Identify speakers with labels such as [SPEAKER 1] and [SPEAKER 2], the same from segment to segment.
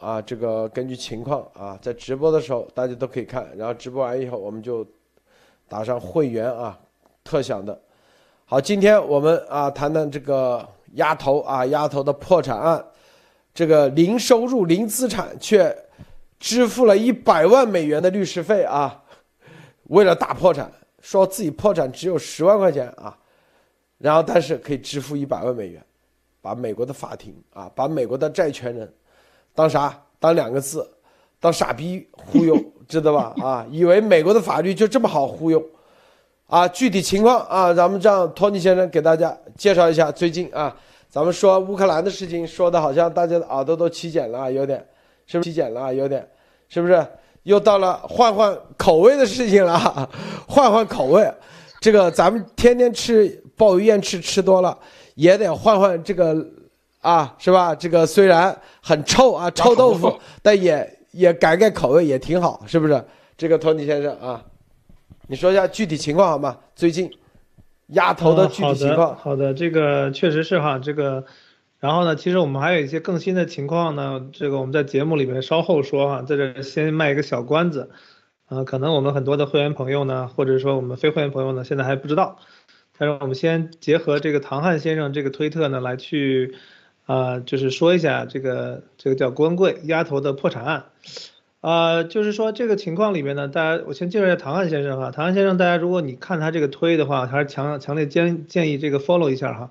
[SPEAKER 1] 啊，这个根据情况啊，在直播的时候大家都可以看，然后直播完以后我们就打上会员啊，特享的。好，今天我们啊谈谈这个丫头啊，丫头的破产案，这个零收入、零资产却支付了一百万美元的律师费啊，为了大破产，说自己破产只有十万块钱啊，然后但是可以支付一百万美元。把美国的法庭啊，把美国的债权人当啥？当两个字，当傻逼忽悠，知道吧？啊，以为美国的法律就这么好忽悠啊？具体情况啊，咱们让托尼先生给大家介绍一下。最近啊，咱们说乌克兰的事情，说的好像大家的耳朵都起茧了，有点，是不是起茧了？有点，是不是？又到了换换口味的事情了，换换口味。这个咱们天天吃鲍鱼燕翅吃多了。也得换换这个，啊，是吧？这个虽然很臭啊，臭豆腐，但也也改改口味也挺好，是不是？这个托尼先生啊，你说一下具体情况好吗？最近鸭头的具体情况。
[SPEAKER 2] 好的，这个确实是哈，这个，然后呢，其实我们还有一些更新的情况呢，这个我们在节目里面稍后说哈，在这先卖一个小关子，啊，可能我们很多的会员朋友呢，或者说我们非会员朋友呢，现在还不知道。但是我们先结合这个唐汉先生这个推特呢，来去，啊，就是说一下这个这个叫郭文贵丫头的破产案，啊，就是说这个情况里面呢，大家我先介绍一下唐汉先生哈，唐汉先生大家如果你看他这个推的话，还是强强烈建建议这个 follow 一下哈，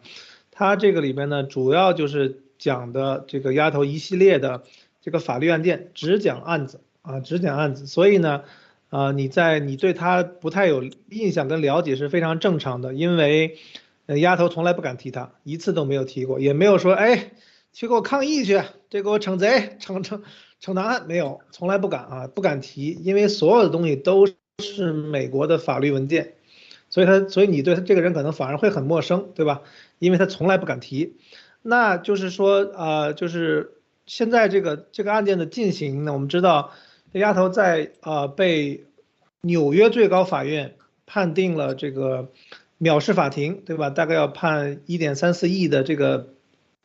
[SPEAKER 2] 他这个里面呢，主要就是讲的这个丫头一系列的这个法律案件，只讲案子啊，只讲案子，所以呢。啊，你在你对他不太有印象跟了解是非常正常的，因为，那丫头从来不敢提他，一次都没有提过，也没有说哎，去给我抗议去，这给我惩贼惩惩惩拿案，没有，从来不敢啊，不敢提，因为所有的东西都是美国的法律文件，所以他所以你对他这个人可能反而会很陌生，对吧？因为他从来不敢提，那就是说啊，就是现在这个这个案件的进行呢，我们知道。这丫头在啊被纽约最高法院判定了这个藐视法庭，对吧？大概要判一点三四亿的这个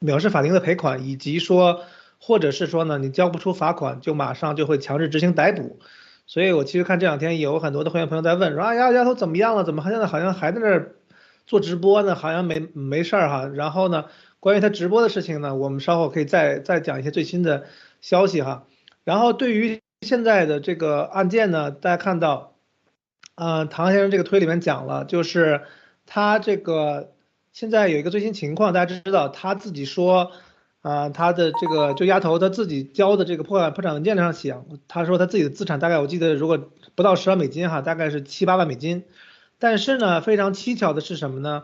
[SPEAKER 2] 藐视法庭的赔款，以及说，或者是说呢，你交不出罚款，就马上就会强制执行逮捕。所以我其实看这两天有很多的会员朋友在问，说啊呀丫头怎么样了？怎么现在好像还在那儿做直播呢？好像没没事儿哈。然后呢，关于他直播的事情呢，我们稍后可以再再讲一些最新的消息哈。然后对于现在的这个案件呢，大家看到，呃，唐先生这个推里面讲了，就是他这个现在有一个最新情况，大家知道他自己说，啊，他的这个就丫头他自己交的这个破产破产文件上写，他说他自己的资产大概我记得如果不到十万美金哈，大概是七八万美金，但是呢，非常蹊跷的是什么呢？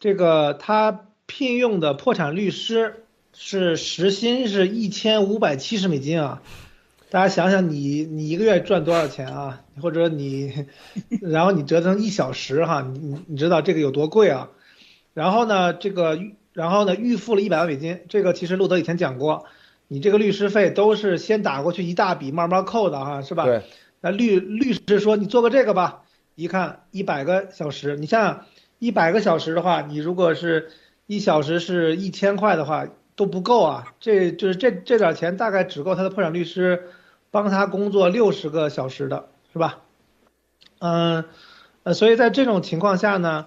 [SPEAKER 2] 这个他聘用的破产律师是时薪是一千五百七十美金啊。大家想想，你你一个月赚多少钱啊？或者你，然后你折成一小时哈，你你你知道这个有多贵啊？然后呢，这个然后呢，预付了一百万美金，这个其实路德以前讲过，你这个律师费都是先打过去一大笔，慢慢扣的哈，是吧？
[SPEAKER 1] 对。
[SPEAKER 2] 那律律师说你做个这个吧，一看一百个小时，你想想一百个小时的话，你如果是一小时是一千块的话。都不够啊，这就是这这点钱大概只够他的破产律师帮他工作六十个小时的，是吧？嗯，呃，所以在这种情况下呢，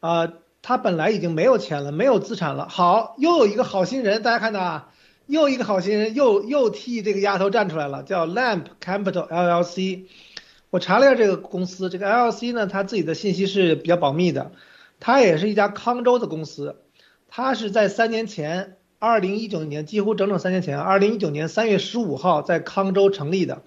[SPEAKER 2] 啊，他本来已经没有钱了，没有资产了。好，又有一个好心人，大家看到啊，又一个好心人又又替这个丫头站出来了，叫 Lamp Capital LLC。我查了一下这个公司，这个 LLC 呢，它自己的信息是比较保密的，它也是一家康州的公司，它是在三年前。二零一九年，几乎整整三年前，二零一九年三月十五号在康州成立的，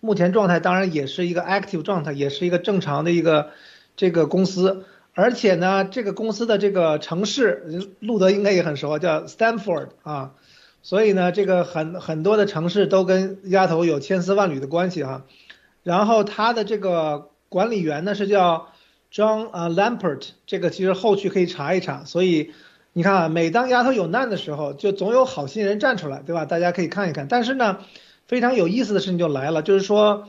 [SPEAKER 2] 目前状态当然也是一个 active 状态，也是一个正常的一个这个公司，而且呢，这个公司的这个城市，路德应该也很熟，叫 Stanford 啊，所以呢，这个很很多的城市都跟丫头有千丝万缕的关系哈，然后他的这个管理员呢是叫 John 啊 Lampert，这个其实后续可以查一查，所以。你看啊，每当丫头有难的时候，就总有好心人站出来，对吧？大家可以看一看。但是呢，非常有意思的事情就来了，就是说，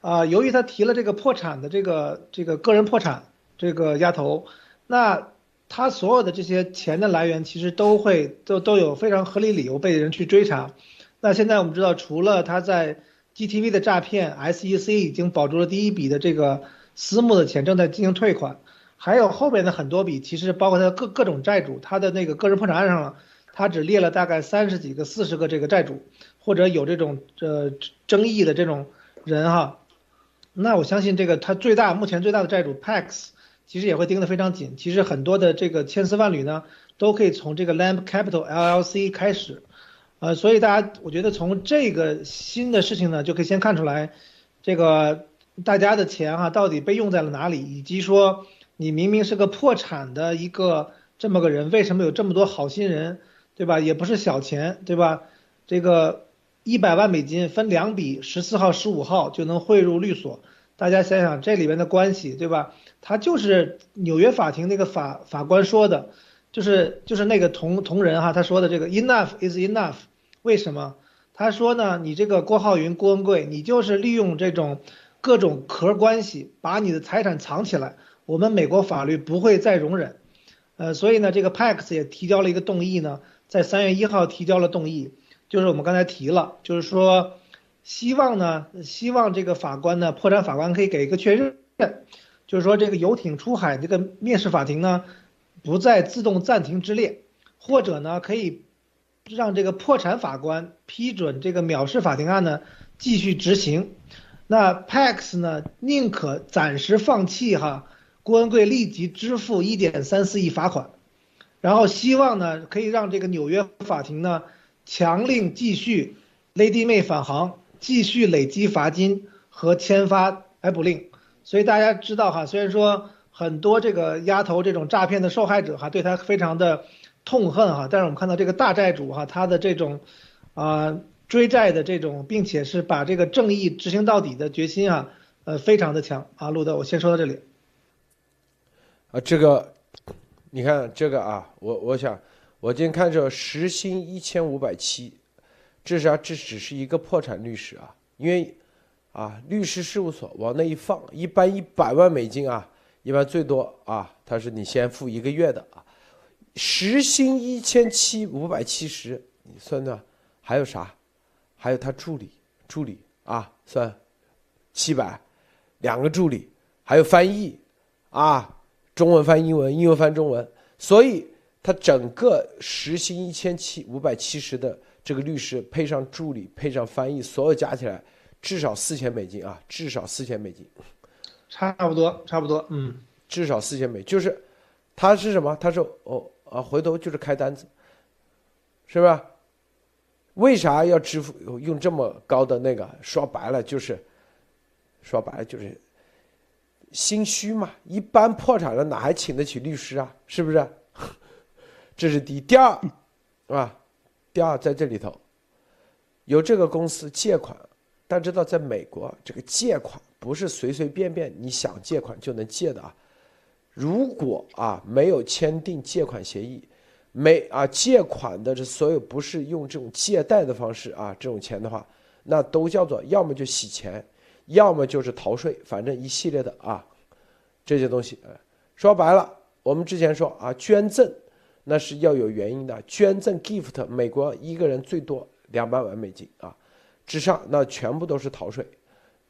[SPEAKER 2] 啊，由于他提了这个破产的这个这个个人破产这个丫头，那他所有的这些钱的来源其实都会都都有非常合理理由被人去追查。那现在我们知道，除了他在 GTV 的诈骗，SEC 已经保住了第一笔的这个私募的钱，正在进行退款，还有后边的很多笔，其实包括他各各种债主，他的那个个人破产案上了，他只列了大概三十几个、四十个这个债主，或者有这种呃争议的这种人哈。那我相信这个他最大目前最大的债主 Pax 其实也会盯得非常紧。其实很多的这个千丝万缕呢，都可以从这个 Lamb Capital LLC 开始。呃，所以大家，我觉得从这个新的事情呢，就可以先看出来，这个大家的钱哈，到底被用在了哪里，以及说你明明是个破产的一个这么个人，为什么有这么多好心人，对吧？也不是小钱，对吧？这个一百万美金分两笔，十四号、十五号就能汇入律所，大家想想这里面的关系，对吧？他就是纽约法庭那个法法官说的。就是就是那个同同人哈，他说的这个 enough is enough，为什么？他说呢，你这个郭浩云、郭文贵，你就是利用这种各种壳关系，把你的财产藏起来，我们美国法律不会再容忍。呃，所以呢，这个 Pax 也提交了一个动议呢，在三月一号提交了动议，就是我们刚才提了，就是说希望呢，希望这个法官呢，破产法官可以给一个确认，就是说这个游艇出海这个面试法庭呢。不再自动暂停之列，或者呢，可以让这个破产法官批准这个藐视法庭案呢继续执行。那 Pax 呢，宁可暂时放弃哈，郭文贵立即支付一点三四亿罚款，然后希望呢，可以让这个纽约法庭呢强令继续 Lady 妹返航，继续累积罚金和签发逮捕令。所以大家知道哈，虽然说。很多这个丫头这种诈骗的受害者哈，对他非常的痛恨哈。但是我们看到这个大债主哈，他的这种啊追债的这种，并且是把这个正义执行到底的决心啊，呃，非常的强啊。路德，我先说到这里。
[SPEAKER 1] 啊，这个你看这个啊，我我想我今天看这时薪一千五百七，这是啊，这只是一个破产律师啊，因为啊律师事务所往那一放，一般一百万美金啊。一般最多啊，他是你先付一个月的啊，时薪一千七五百七十，你算算，还有啥？还有他助理，助理啊，算七百，两个助理，还有翻译啊，中文翻英文，英文翻中文，所以他整个时薪一千七五百七十的这个律师配上助理配上翻译，所有加起来至少四千美金啊，至少四千美金。
[SPEAKER 2] 差不多，差不多，嗯，
[SPEAKER 1] 至少四千美，就是，他是什么？他说，哦啊，回头就是开单子，是吧？为啥要支付用这么高的那个？说白了就是，说白了就是心虚嘛。一般破产了哪还请得起律师啊？是不是？这是第一，第二，啊，第二在这里头，有这个公司借款，但知道在美国这个借款。不是随随便便你想借款就能借的啊！如果啊没有签订借款协议，没啊借款的这所有不是用这种借贷的方式啊这种钱的话，那都叫做要么就洗钱，要么就是逃税，反正一系列的啊这些东西。说白了，我们之前说啊捐赠那是要有原因的，捐赠 gift 美国一个人最多两百万美金啊之上，那全部都是逃税。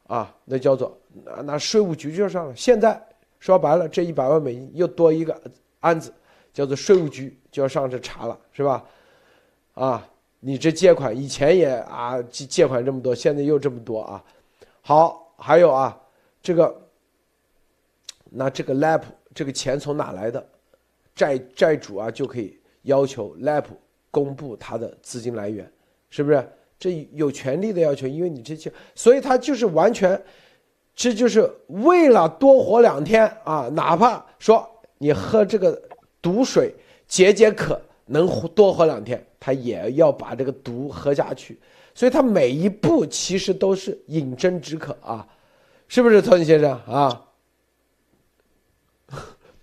[SPEAKER 1] 啊，那叫做那那税务局就上了。现在说白了，这一百万美金又多一个案子，叫做税务局就要上这查了，是吧？啊，你这借款以前也啊借借款这么多，现在又这么多啊。好，还有啊，这个那这个 lap 这个钱从哪来的？债债主啊就可以要求 lap 公布他的资金来源，是不是？这有权利的要求，因为你这些，所以他就是完全，这就是为了多活两天啊！哪怕说你喝这个毒水解解渴，能活多活两天，他也要把这个毒喝下去。所以他每一步其实都是饮鸩止渴啊，是不是，托尼先生啊？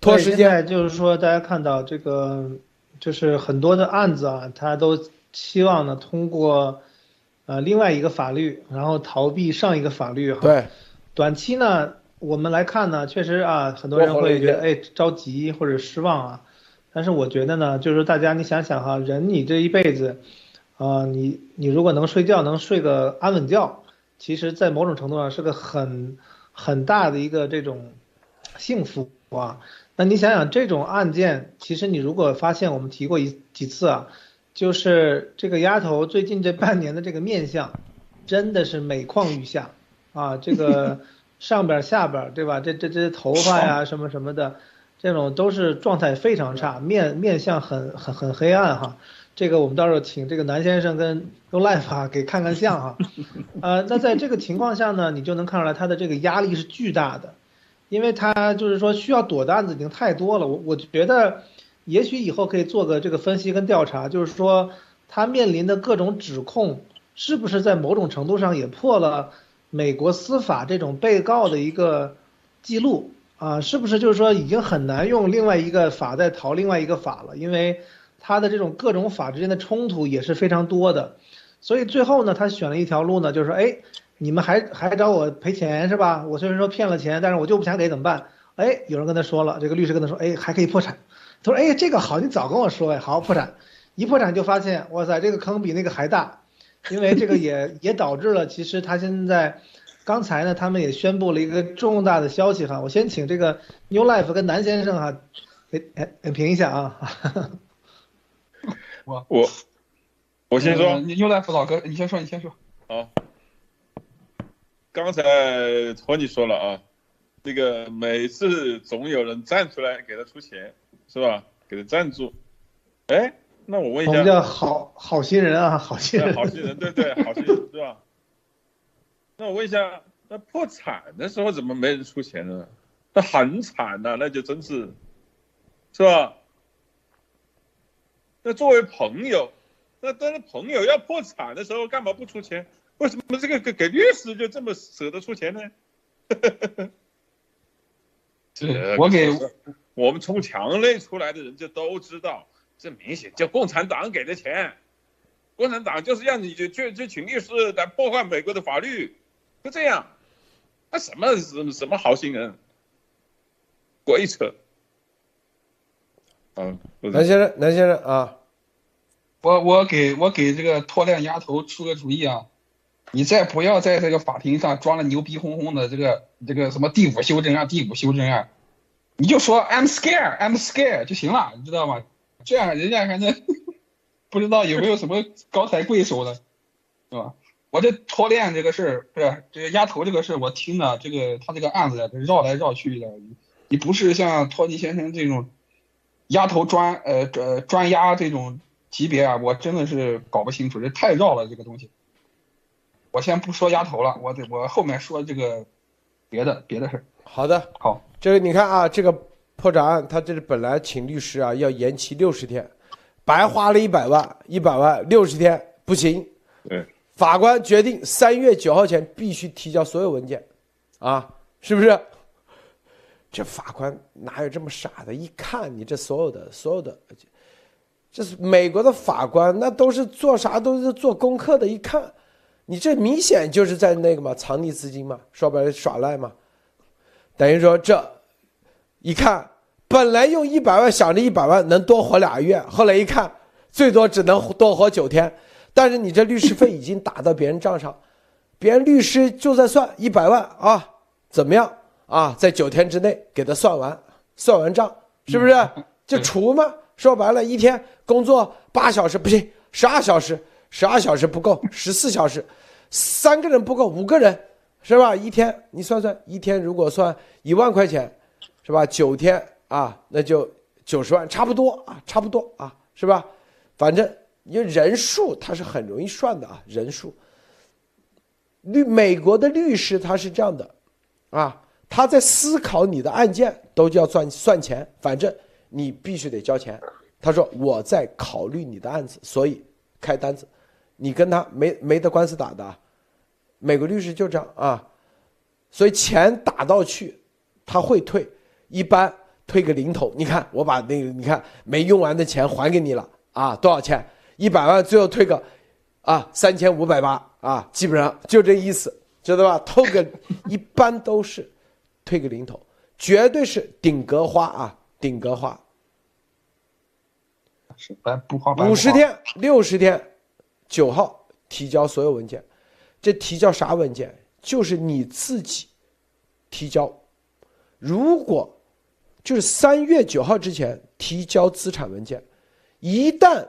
[SPEAKER 1] 拖时间
[SPEAKER 2] 就是说，大家看到这个，就是很多的案子啊，他都希望呢通过。呃，另外一个法律，然后逃避上一个法律哈。
[SPEAKER 1] 对，
[SPEAKER 2] 短期呢，我们来看呢，确实啊，很多人会觉得哎着急或者失望啊。但是我觉得呢，就是大家你想想哈，人你这一辈子，啊，你你如果能睡觉，能睡个安稳觉，其实，在某种程度上是个很很大的一个这种幸福啊。那你想想，这种案件，其实你如果发现，我们提过一几次啊，就是这个丫头最近这半年的这个面相，真的是每况愈下啊，这个 上边下边对吧？这这这头发呀什么什么的，这种都是状态非常差，面面相很很很黑暗哈。这个我们到时候请这个南先生跟 u Life 啊给看看相啊，呃，那在这个情况下呢，你就能看出来他的这个压力是巨大的，因为他就是说需要躲的案子已经太多了。我我觉得，也许以后可以做个这个分析跟调查，就是说他面临的各种指控是不是在某种程度上也破了美国司法这种被告的一个记录啊？是不是就是说已经很难用另外一个法在逃另外一个法了？因为。他的这种各种法之间的冲突也是非常多的，所以最后呢，他选了一条路呢，就是说，哎，你们还还找我赔钱是吧？我虽然说骗了钱，但是我就不想给怎么办？哎，有人跟他说了，这个律师跟他说，哎，还可以破产。他说，哎，这个好，你早跟我说呀，好破产。一破产就发现，哇塞，这个坑比那个还大，因为这个也也导致了，其实他现在，刚才呢，他们也宣布了一个重大的消息哈，我先请这个 New Life 跟南先生哈，给哎评一下啊。
[SPEAKER 3] 我我我先说，
[SPEAKER 4] 你又来辅导哥，你先说，你先说。
[SPEAKER 3] 好，刚才托尼说了啊，这个每次总有人站出来给他出钱，是吧？给他赞助。哎，那我问一下，
[SPEAKER 2] 我们叫好好心人啊，好心人，
[SPEAKER 3] 好心人，对对，好心人是吧？那我问一下，那破产的时候怎么没人出钱呢？那很惨呐，那就真是，是吧？那作为朋友，那但是朋友要破产的时候干嘛不出钱？为什么这个给给律师就这么舍得出钱呢？
[SPEAKER 4] 这我给
[SPEAKER 3] 我们从墙内出来的人就都知道，这明显就共产党给的钱，共产党就是让你去去去请律师来破坏美国的法律，就这样，那什么什什么好心人，鬼扯。嗯，
[SPEAKER 1] 南先生，南先生啊，
[SPEAKER 4] 我我给我给这个脱链丫头出个主意啊，你再不要在这个法庭上装的牛逼哄哄的这个这个什么第五修正案第五修正案，你就说 I'm scared I'm scared 就行了，你知道吗？这样人家还能 不知道有没有什么高抬贵手的，是吧？我这脱链这个事儿不是这个丫头这个事儿，我听了这个他这个案子绕来绕去的，你不是像托尼先生这种。压头专呃呃专压这种级别啊，我真的是搞不清楚，这太绕了这个东西。我先不说压头了，我得我后面说这个别的别的事
[SPEAKER 1] 好的，
[SPEAKER 4] 好，
[SPEAKER 1] 这个你看啊，这个破产案，他这是本来请律师啊要延期六十天，白花了一百万，一百万六十天不行。
[SPEAKER 3] 对，
[SPEAKER 1] 法官决定三月九号前必须提交所有文件，啊，是不是？这法官哪有这么傻的？一看你这所有的所有的，这是美国的法官，那都是做啥都是做功课的。一看，你这明显就是在那个嘛藏匿资金嘛，说白了耍赖嘛。等于说这一看，本来用一百万想着一百万能多活俩月，后来一看最多只能多活九天。但是你这律师费已经打到别人账上，别人律师就在算一百万啊，怎么样？啊，在九天之内给他算完，算完账是不是就除嘛？说白了，一天工作八小时不行，十二小时，十二小时不够，十四小时，三个人不够，五个人是吧？一天你算算，一天如果算一万块钱，是吧？九天啊，那就九十万，差不多啊，差不多啊，是吧？反正因为人数它是很容易算的啊，人数。律美国的律师他是这样的，啊。他在思考你的案件，都叫算算钱，反正你必须得交钱。他说我在考虑你的案子，所以开单子，你跟他没没得官司打的，美国律师就这样啊，所以钱打到去，他会退，一般退个零头。你看我把那个你看没用完的钱还给你了啊，多少钱？一百万，最后退个啊三千五百八啊，基本上就这意思，知道吧？透个一般都是。退个零头，绝对是顶格花啊！顶格花，
[SPEAKER 4] 是不花
[SPEAKER 1] 五十天、六十天，九号提交所有文件，这提交啥文件？就是你自己提交。如果就是三月九号之前提交资产文件，一旦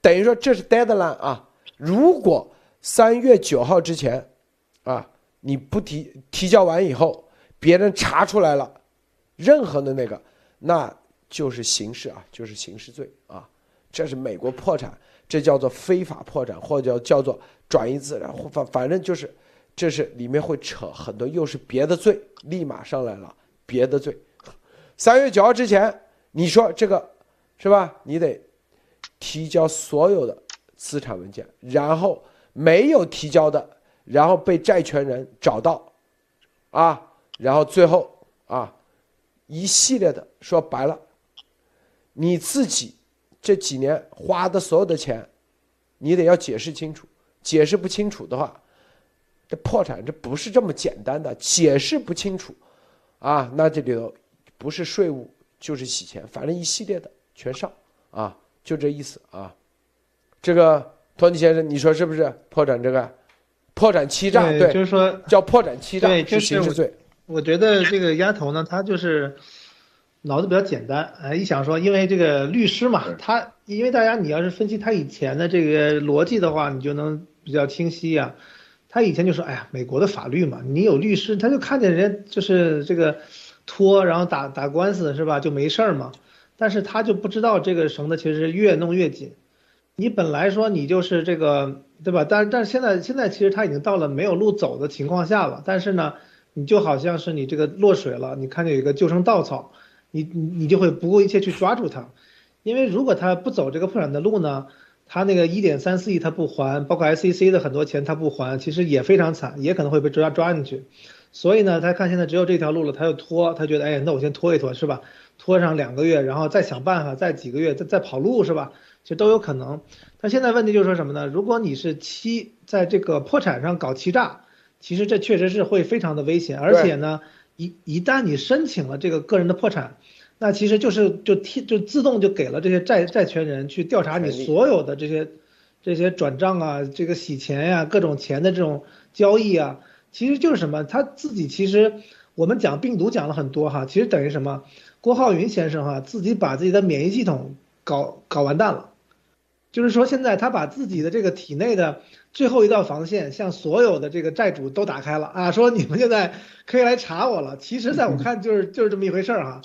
[SPEAKER 1] 等于说这是 deadline 啊，如果三月九号之前啊你不提提交完以后，别人查出来了任何的那个，那就是刑事啊，就是刑事罪啊，这是美国破产，这叫做非法破产，或者叫叫做转移资产，反反正就是这是里面会扯很多，又是别的罪，立马上来了别的罪。三月九号之前，你说这个是吧？你得提交所有的资产文件，然后没有提交的，然后被债权人找到，啊，然后最后啊，一系列的说白了，你自己这几年花的所有的钱，你得要解释清楚，解释不清楚的话，这破产这不是这么简单的，解释不清楚，啊，那这里头。不是税务就是洗钱，反正一系列的全上啊，就这意思啊。这个托尼先生，你说是不是破产这个破产欺诈？对，
[SPEAKER 2] 就是说
[SPEAKER 1] 叫破产欺诈，
[SPEAKER 2] 对，
[SPEAKER 1] 是刑事罪。
[SPEAKER 2] 我觉得这个丫头呢，她就是脑子比较简单，哎，一想说，因为这个律师嘛，他因为大家你要是分析他以前的这个逻辑的话，你就能比较清晰呀。他以前就说，哎呀，美国的法律嘛，你有律师，他就看见人家就是这个。拖，然后打打官司是吧？就没事儿嘛。但是他就不知道这个绳子其实越弄越紧。你本来说你就是这个，对吧？但但是现在现在其实他已经到了没有路走的情况下了。但是呢，你就好像是你这个落水了，你看见有一个救生稻草，你你你就会不顾一切去抓住它。因为如果他不走这个破产的路呢，他那个一点三四亿他不还，包括 SEC 的很多钱他不还，其实也非常惨，也可能会被抓抓进去。所以呢，他看现在只有这条路了，他就拖，他觉得，哎，那我先拖一拖，是吧？拖上两个月，然后再想办法，再几个月，再再跑路，是吧？其实都有可能。但现在问题就是说什么呢？如果你是欺，在这个破产上搞欺诈，其实这确实是会非常的危险。而且呢，一一旦你申请了这个个人的破产，那其实就是就替就自动就给了这些债债权人去调查你所有的这些这些转账啊，这个洗钱呀，各种钱的这种交易啊。其实就是什么，他自己其实我们讲病毒讲了很多哈，其实等于什么？郭浩云先生哈自己把自己的免疫系统搞搞完蛋了，就是说现在他把自己的这个体内的最后一道防线向所有的这个债主都打开了啊，说你们现在可以来查我了。其实在我看就是 就是这么一回事儿哈，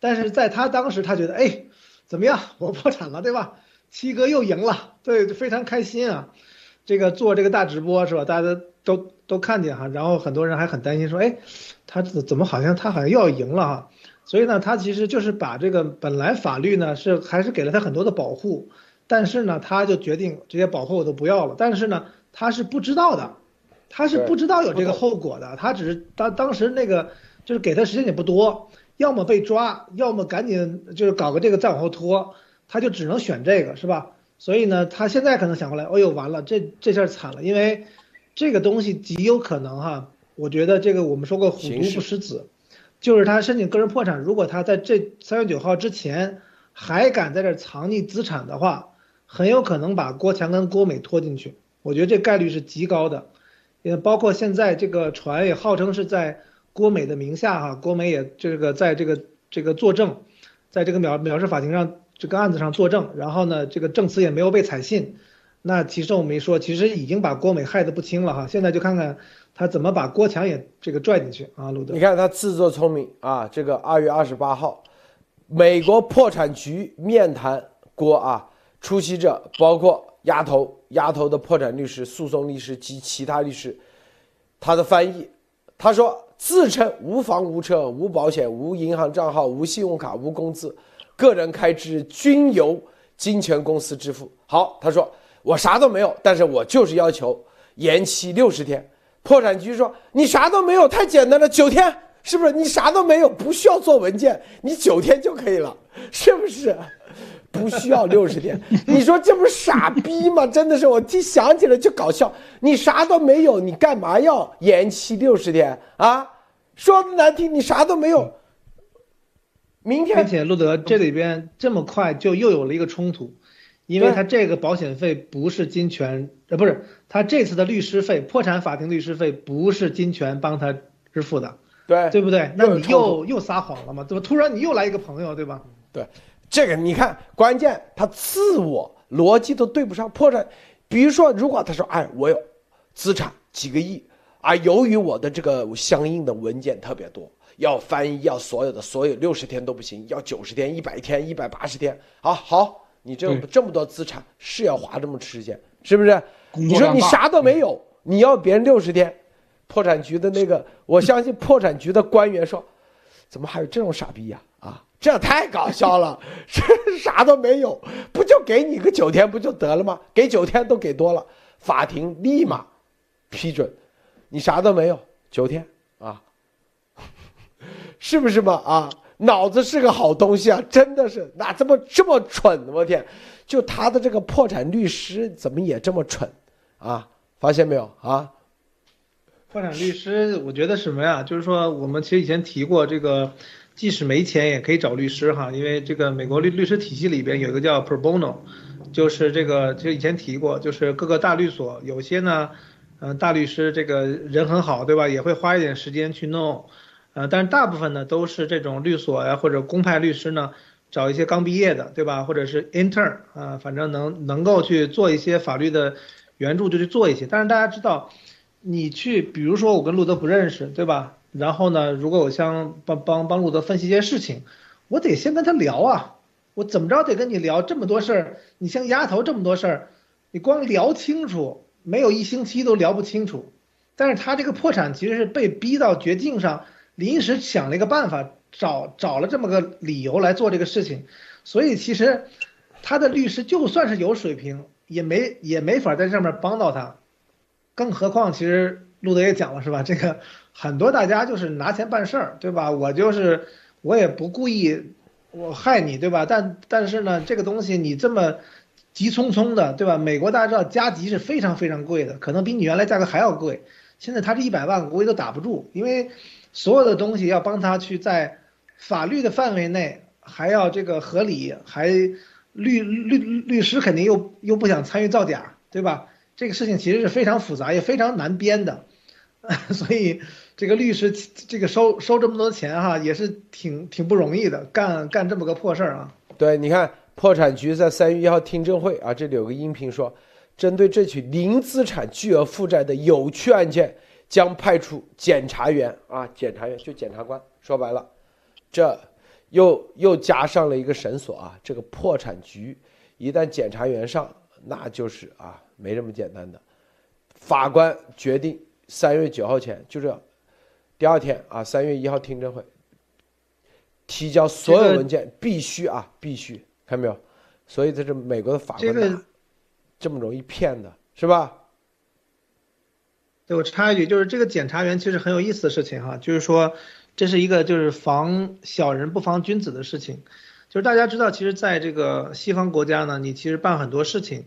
[SPEAKER 2] 但是在他当时他觉得哎怎么样我破产了对吧？七哥又赢了，对非常开心啊，这个做这个大直播是吧？大家都。都都看见哈，然后很多人还很担心说，哎，他怎怎么好像他好像又要赢了哈，所以呢，他其实就是把这个本来法律呢是还是给了他很多的保护，但是呢，他就决定这些保护我都不要了，但是呢，他是不知道的，他是不知道有这个后果的，他只是当当时那个就是给他时间也不多，要么被抓，要么赶紧就是搞个这个再往后拖，他就只能选这个是吧？所以呢，他现在可能想过来，哎呦完了，这这下惨了，因为。这个东西极有可能哈，我觉得这个我们说过虎毒不食子，就是他申请个人破产，如果他在这三月九号之前还敢在这藏匿资产的话，很有可能把郭强跟郭美拖进去。我觉得这概率是极高的，也包括现在这个船也号称是在郭美的名下哈，郭美也这个在这个这个作证，在这个藐藐视法庭上这个案子上作证，然后呢这个证词也没有被采信。那其实我没说，其实已经把郭美害得不轻了哈。现在就看看他怎么把郭强也这个拽进去啊，路德。
[SPEAKER 1] 你看他自作聪明啊，这个二月二十八号，美国破产局面谈郭啊，出席者包括丫头、丫头的破产律师、诉讼律师及其他律师。他的翻译，他说自称无房无车无保险无银行账号无信用卡无工资，个人开支均由金钱公司支付。好，他说。我啥都没有，但是我就是要求延期六十天。破产局说你啥都没有，太简单了，九天是不是？你啥都没有，不需要做文件，你九天就可以了，是不是？不需要六十天，你说这不是傻逼吗？真的是，我听想起来就搞笑。你啥都没有，你干嘛要延期六十天啊？说的难听，你啥都没有。明天，
[SPEAKER 2] 并且路德这里边这么快就又有了一个冲突。因为他这个保险费不是金泉，呃，不是他这次的律师费，破产法庭律师费不是金泉帮他支付的，
[SPEAKER 1] 对
[SPEAKER 2] 对不对？那你
[SPEAKER 1] 又
[SPEAKER 2] 又又撒谎了嘛，对吧？突然你又来一个朋友，对吧？
[SPEAKER 1] 这个你看，关键他自我逻辑都对不上，破产。比如说，如果他说，哎，我有资产几个亿啊，由于我的这个相应的文件特别多，要翻译，要所有的，所有六十天都不行，要九十天、一百天、一百八十天。啊，好，你这这么多资产是要花这么时间，是不是？你说你啥都没有，你要别人六十天，破产局的那个，我相信破产局的官员说，怎么还有这种傻逼呀、啊？这太搞笑了，这啥都没有，不就给你个九天不就得了吗？给九天都给多了，法庭立马批准，你啥都没有，九天啊，是不是嘛？啊，脑子是个好东西啊，真的是，哪这么这么蠢？我天，就他的这个破产律师怎么也这么蠢啊？发现没有啊？
[SPEAKER 2] 破产律师，我觉得什么呀？就是说，我们其实以前提过，这个即使没钱也可以找律师哈，因为这个美国律律师体系里边有一个叫 pro bono，就是这个就以前提过，就是各个大律所有些呢，嗯、大律师这个人很好，对吧？也会花一点时间去弄，呃，但是大部分呢都是这种律所呀或者公派律师呢，找一些刚毕业的，对吧？或者是 intern 啊、反正能能够去做一些法律的援助就去做一些，但是大家知道。你去，比如说我跟路德不认识，对吧？然后呢，如果我想帮帮帮路德分析一些事情，我得先跟他聊啊，我怎么着得跟你聊这么多事儿，你像丫头这么多事儿，你光聊清楚，没有一星期都聊不清楚。但是他这个破产其实是被逼到绝境上，临时想了一个办法，找找了这么个理由来做这个事情，所以其实他的律师就算是有水平，也没也没法在上面帮到他。更何况，其实路德也讲了，是吧？这个很多大家就是拿钱办事儿，对吧？我就是我也不故意我害你，对吧？但但是呢，这个东西你这么急匆匆的，对吧？美国大家知道加急是非常非常贵的，可能比你原来价格还要贵。现在他这一百万，估计都打不住，因为所有的东西要帮他去在法律的范围内，还要这个合理，还律律律师肯定又又不想参与造假，对吧？这个事情其实是非常复杂，也非常难编的，所以这个律师这个收收这么多钱哈，也是挺挺不容易的，干干这么个破事儿啊。
[SPEAKER 1] 对，你看破产局在三月一号听证会啊，这里有个音频说，针对这起零资产巨额负债的有趣案件，将派出检察员啊，检察员就检察官，说白了，这又又加上了一个绳索啊，这个破产局一旦检察员上，那就是啊没这么简单的。法官决定三月九号前，就这样第二天啊，三月一号听证会，提交所有
[SPEAKER 2] 这个
[SPEAKER 1] 文件必须啊，必须，看到没有？所以这是美国的法官
[SPEAKER 2] 这个
[SPEAKER 1] 这么容易骗的，是吧？
[SPEAKER 2] 对我插一句，就是这个检察员其实很有意思的事情哈，就是说这是一个就是防小人不防君子的事情，就是大家知道，其实在这个西方国家呢，你其实办很多事情，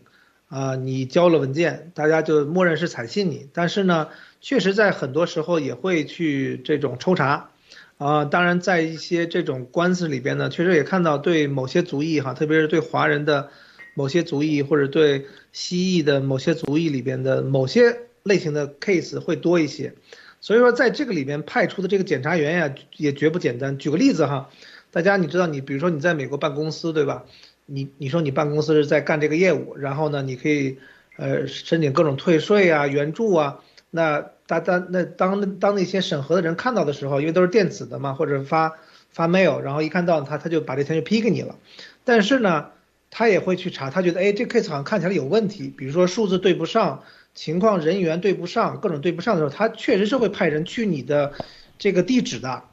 [SPEAKER 2] 啊、你交了文件，大家就默认是采信你，但是呢，确实在很多时候也会去这种抽查，啊、当然在一些这种官司里边呢，确实也看到对某些族裔哈，特别是对华人的某些族裔或者对西裔的某些族裔里边的某些类型的 case 会多一些，所以说在这个里边派出的这个检察员呀，也绝不简单。举个例子哈，大家你知道你比如说你在美国办公司对吧？你你说你办公司是在干这个业务，然后呢你可以呃申请各种退税啊、援助啊。那当当那当当那些审核的人看到的时候，因为都是电子的嘛，或者发发 mail，然后一看到他他就把这钱就批给你了。但是呢，他也会去查，他觉得哎这 case 好像看起来有问题，比如说数字对不上。情况人员对不上，各种对不上的时候，他确实是会派人去你的这个地址的。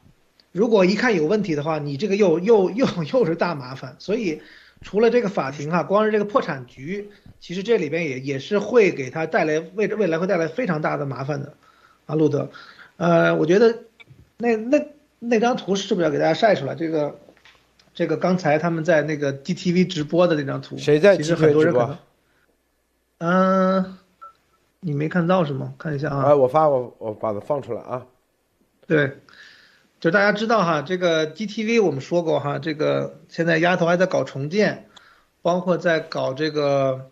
[SPEAKER 2] 如果一看有问题的话，你这个又又又又是大麻烦。所以，除了这个法庭哈、光是这个破产局，其实这里边也也是会给他带来未未来会带来非常大的麻烦的。啊，路德，呃，我觉得那那那张图是不是要给大家晒出来？这个这个刚才他们在那个 DTV 直播的那张图，
[SPEAKER 1] 谁在
[SPEAKER 2] 其实很多人
[SPEAKER 1] 直播
[SPEAKER 2] 可能，嗯、你没看到是吗？看一下啊。
[SPEAKER 1] 哎，我发我我把它放出来啊。
[SPEAKER 2] 对，就大家知道哈，这个 GTV 我们说过哈，这个现在丫头还在搞重建，包括在搞这个，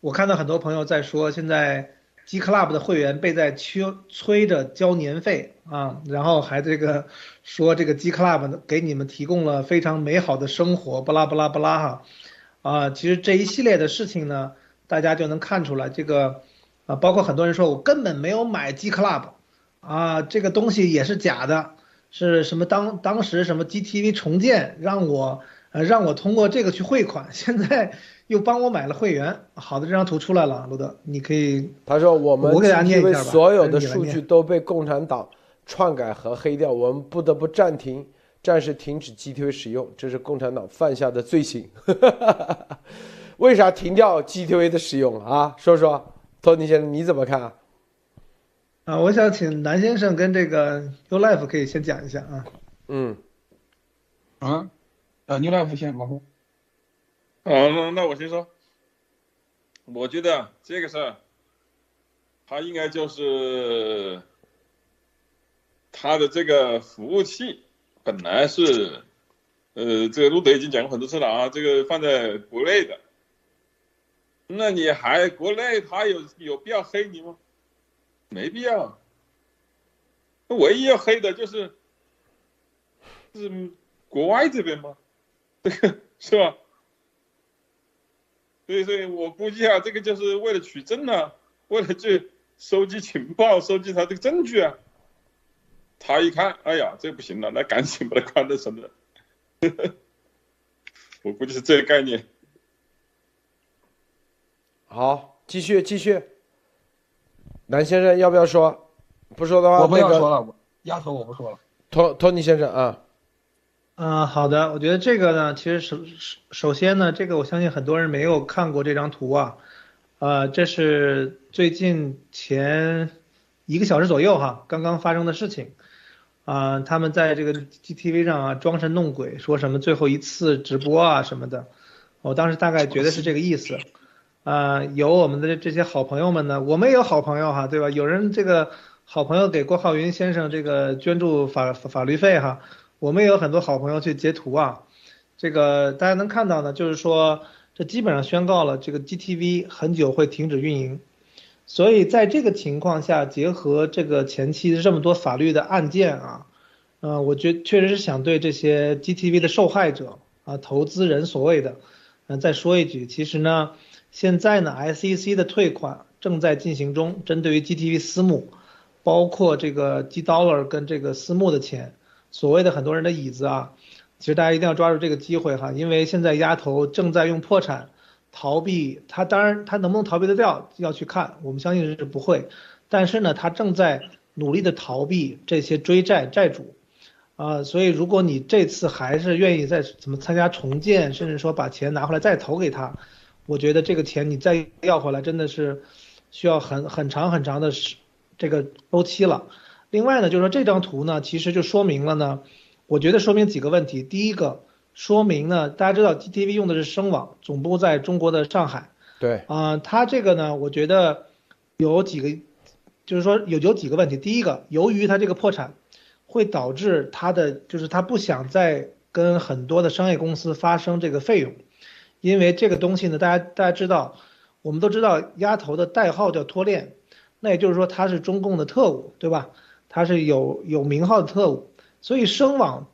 [SPEAKER 2] 我看到很多朋友在说，现在 G Club 的会员被在催催着交年费啊，然后还这个说这个 G Club 给你们提供了非常美好的生活，巴拉巴拉巴拉哈，啊，其实这一系列的事情呢，大家就能看出来，这个啊，包括很多人说我根本没有买 G Club，啊，这个东西也是假的，是什么当当时什么 GTV 重建让我。呃，让我通过这个去汇款，现在又帮我买了会员。好的，这张图出来了，罗德，你可以。
[SPEAKER 1] 他说我们
[SPEAKER 2] 我给大家念一下
[SPEAKER 1] 所有的数据都被共产党篡改和黑掉，我们不得不暂停，暂时停止 GTV 使用，这是共产党犯下的罪行。为啥停掉 GTV 的使用啊？说说，托尼先生你怎么看？
[SPEAKER 2] 啊，我想请南先生跟这个 New Life 可以先讲一下啊。
[SPEAKER 1] 嗯。
[SPEAKER 4] 啊。呃，牛大夫先，往后。
[SPEAKER 3] 哦，那那我先说。我觉得这个事儿，他应该就是他的这个服务器本来是，呃，这个路德已经讲过很多次了啊，这个放在国内的，那你还国内他有有必要黑你吗？没必要。那唯一要黑的就是，是国外这边吗？这个是吧？所以，所以我估计啊，这个就是为了取证啊，为了去收集情报、收集他这个证据啊。他一看，哎呀，这不行了，那赶紧把他关了，成了。我估计是这个概念。
[SPEAKER 1] 好，继续继续。南先生要不要说？不说的话，
[SPEAKER 4] 我不要说了。丫头，我不说了。
[SPEAKER 1] 托托尼先生啊。
[SPEAKER 2] 嗯，好的，我觉得这个呢，其实首首首先呢，这个我相信很多人没有看过这张图啊，呃，这是最近前一个小时左右哈，刚刚发生的事情，啊，他们在这个 GTV 上啊装神弄鬼，说什么最后一次直播啊什么的，我当时大概觉得是这个意思，啊，有我们的这些好朋友们呢，我们也有好朋友哈，对吧？有人这个好朋友给郭浩云先生这个捐助法法律费哈。我们也有很多好朋友去截图啊，这个大家能看到呢，就是说这基本上宣告了这个 GTV 很久会停止运营，所以在这个情况下，结合这个前期这么多法律的案件啊，嗯，我觉确实是想对这些 GTV 的受害者啊，投资人所谓的，嗯，再说一句，其实呢，现在呢，SEC 的退款正在进行中，针对于 GTV 私募，包括这个 G Dollar 跟这个私募的钱。所谓的很多人的椅子啊，其实大家一定要抓住这个机会哈，因为现在丫头正在用破产逃避，他当然他能不能逃避得掉要去看，我们相信是不会，但是呢，他正在努力的逃避这些追债债主，啊，所以如果你这次还是愿意再怎么参加重建，甚至说把钱拿回来再投给他，我觉得这个钱你再要回来真的是需要很很长很长的时这个周期了。另外呢，就是说这张图呢，其实就说明了呢，我觉得说明几个问题。第一个，说明呢，大家知道 GTV 用的是声网，总部在中国的上海。
[SPEAKER 1] 对。
[SPEAKER 2] 啊，它这个呢，我觉得有几个，就是说有有几个问题。第一个，由于它这个破产，会导致它的就是它不想再跟很多的商业公司发生这个费用，因为这个东西呢，大家大家知道，我们都知道鸭头的代号叫托链，那也就是说他是中共的特务，对吧？他是有有名号的特务，所以声网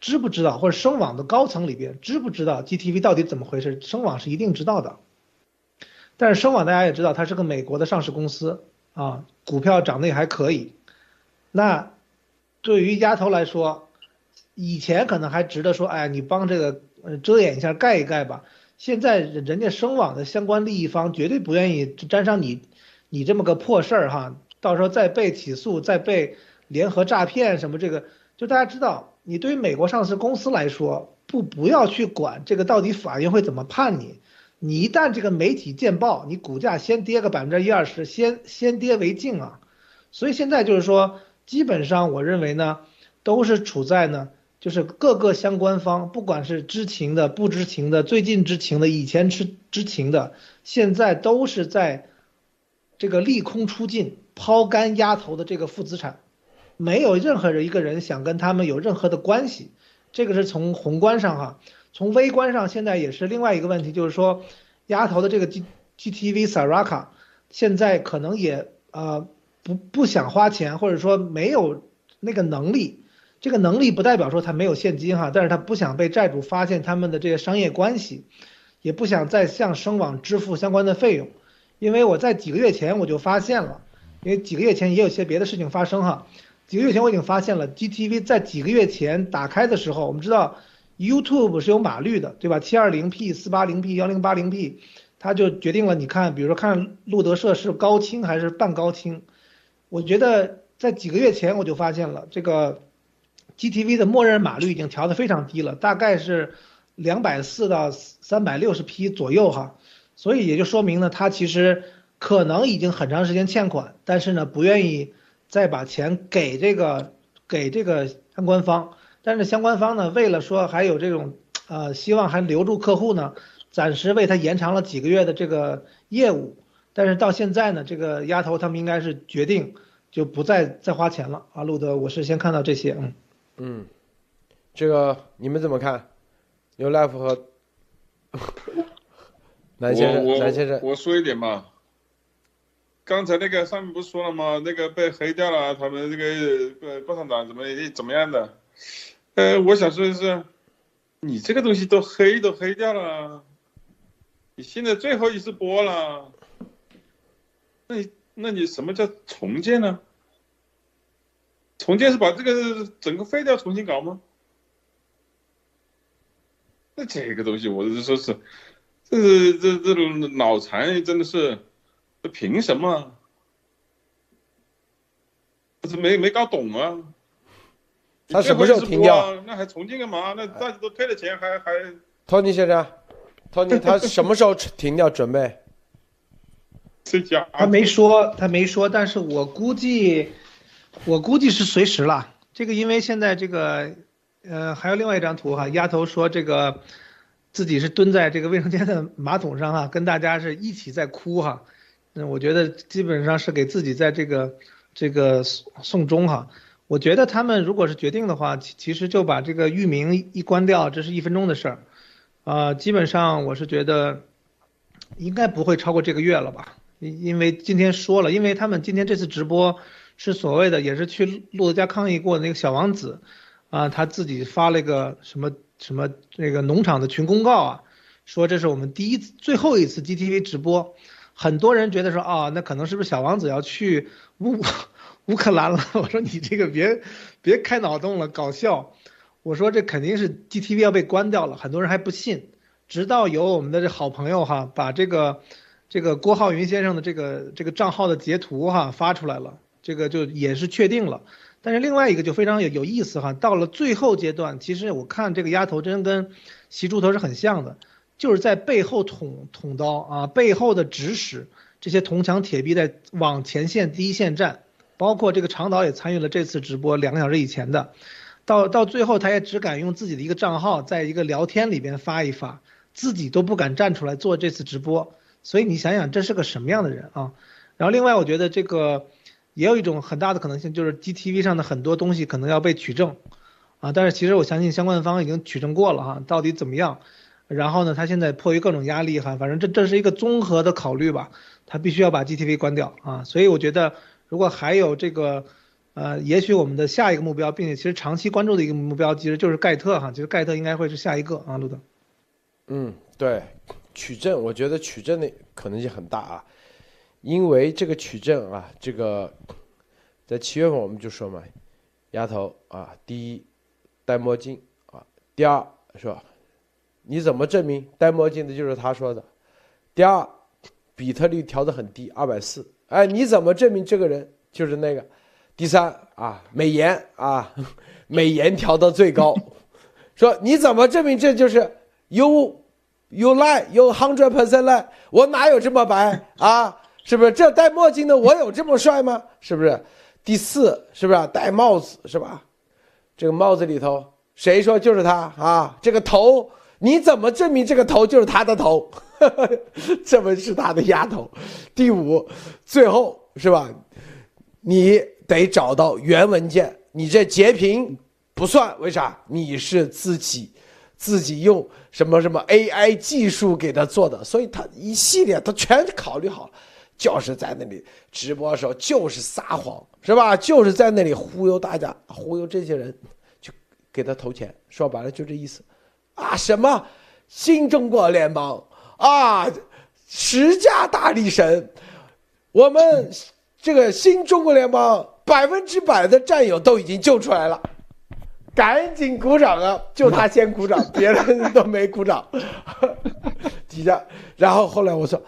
[SPEAKER 2] 知不知道，或者声网的高层里边知不知道 GTV 到底怎么回事？声网是一定知道的。但是声网大家也知道，它是个美国的上市公司啊，股票涨得也还可以。那对于鸭头来说，以前可能还值得说，哎，你帮这个呃遮掩一下，盖一盖吧。现在人人家声网的相关利益方绝对不愿意沾上你你这么个破事儿哈。到时候再被起诉，再被联合诈骗什么这个，就大家知道，你对于美国上市公司来说，不不要去管这个到底法院会怎么判你，你一旦这个媒体见报，你股价先跌个百分之一二十，先先跌为敬啊。所以现在就是说，基本上我认为呢，都是处在呢，就是各个相关方，不管是知情的、不知情的、最近知情的、以前知知情的，现在都是在这个利空出尽。抛干压头的这个负资产，没有任何人一个人想跟他们有任何的关系，这个是从宏观上哈，从微观上现在也是另外一个问题，就是说，鸭头的这个 G GTV Saraka 现在可能也呃不不想花钱，或者说没有那个能力。这个能力不代表说他没有现金哈，但是他不想被债主发现他们的这些商业关系，也不想再向声网支付相关的费用。因为我在几个月前我就发现了，因为几个月前也有些别的事情发生哈。几个月前我已经发现了，GTV 在几个月前打开的时候，我们知道 YouTube 是有码率的，对吧？720P、480P、1080P，它就决定了你看，比如说看路德社是高清还是半高清。我觉得在几个月前我就发现了这个。GTV 的默认码率已经调得非常低了，大概是两百四到三百六十 P 左右哈，所以也就说明呢，它其实可能已经很长时间欠款，但是呢不愿意再把钱给这个给这个相关方，但是相关方呢为了说还有这种呃希望还留住客户呢，暂时为他延长了几个月的这个业务，但是到现在呢，这个丫头他们应该是决定就不再再花钱了。啊，路德，我是先看到这些，嗯。
[SPEAKER 1] 嗯，这个你们怎么看？New Life 和 南先生，南先生，
[SPEAKER 3] 我说一点嘛。刚才那个上面不是说了吗？那个被黑掉了，他们这个呃共产党怎么怎么样的？呃，我想说的是，你这个东西都黑都黑掉了，你现在最后一次播了，那你那你什么叫重建呢？重建是把这个整个废掉重新搞吗？那这个东西我是说是，这是这这种脑残真的是，这凭什么？是没没搞懂啊？
[SPEAKER 1] 他什么时候停掉？
[SPEAKER 3] 那还重建干嘛？那大家都退了钱，还还？
[SPEAKER 1] 托尼先生，托尼他 什么时候停掉？准备？
[SPEAKER 2] 这家他没说，他没说，但是我估计。我估计是随时了，这个因为现在这个，呃，还有另外一张图哈，丫头说这个自己是蹲在这个卫生间的马桶上哈，跟大家是一起在哭哈，那我觉得基本上是给自己在这个这个送送终哈。我觉得他们如果是决定的话，其其实就把这个域名一关掉，这是一分钟的事儿，啊，基本上我是觉得应该不会超过这个月了吧，因因为今天说了，因为他们今天这次直播。是所谓的，也是去路德家抗议过那个小王子，啊，他自己发了一个什么什么那个农场的群公告啊，说这是我们第一次、最后一次 GTV 直播，很多人觉得说啊，那可能是不是小王子要去乌 乌克兰了？我说你这个别别开脑洞了，搞笑。我说这肯定是 GTV 要被关掉了，很多人还不信，直到有我们的这好朋友哈，把这个这个郭浩云先生的这个这个账号的截图哈发出来了。这个就也是确定了，但是另外一个就非常有有意思哈，到了最后阶段，其实我看这个丫头真跟习猪头是很像的，就是在背后捅捅刀啊，背后的指使这些铜墙铁壁在往前线第一线站，包括这个长岛也参与了这次直播，两个小时以前的，到到最后他也只敢用自己的一个账号在一个聊天里边发一发，自己都不敢站出来做这次直播，所以你想想这是个什么样的人啊？然后另外我觉得这个。也有一种很大的可能性，就是 GTV 上的很多东西可能要被取证，啊，但是其实我相信相关方已经取证过了哈，到底怎么样？然后呢，他现在迫于各种压力哈，反正这这是一个综合的考虑吧，他必须要把 GTV 关掉啊，所以我觉得如果还有这个，呃，也许我们的下一个目标，并且其实长期关注的一个目标，其实就是盖特哈，其实盖特应该会是下一个啊，路德。
[SPEAKER 1] 嗯，对，取证，我觉得取证的可能性很大啊。因为这个取证啊，这个在七月份我们就说嘛，丫头啊，第一戴墨镜啊，第二是吧？你怎么证明戴墨镜的就是他说的？第二，比特率调的很低，二百四，哎，你怎么证明这个人就是那个？第三啊，美颜啊，美颜调到最高，说你怎么证明这就是 you you lie you hundred percent lie？我哪有这么白啊？是不是这戴墨镜的我有这么帅吗？是不是？第四是不是戴帽子是吧？这个帽子里头谁说就是他啊？这个头你怎么证明这个头就是他的头？这不是他的丫头。第五，最后是吧？你得找到原文件，你这截屏不算，为啥？你是自己自己用什么什么 AI 技术给他做的，所以他一系列他全考虑好了，就是在那里直播的时候就是撒谎，是吧？就是在那里忽悠大家，忽悠这些人，去给他投钱，说白了就这意思，啊，什么新中国联邦啊，十佳大力神，我们这个新中国联邦百分之百的战友都已经救出来了。赶紧鼓掌啊！就他先鼓掌，别人都没鼓掌。底下，然后后来我说，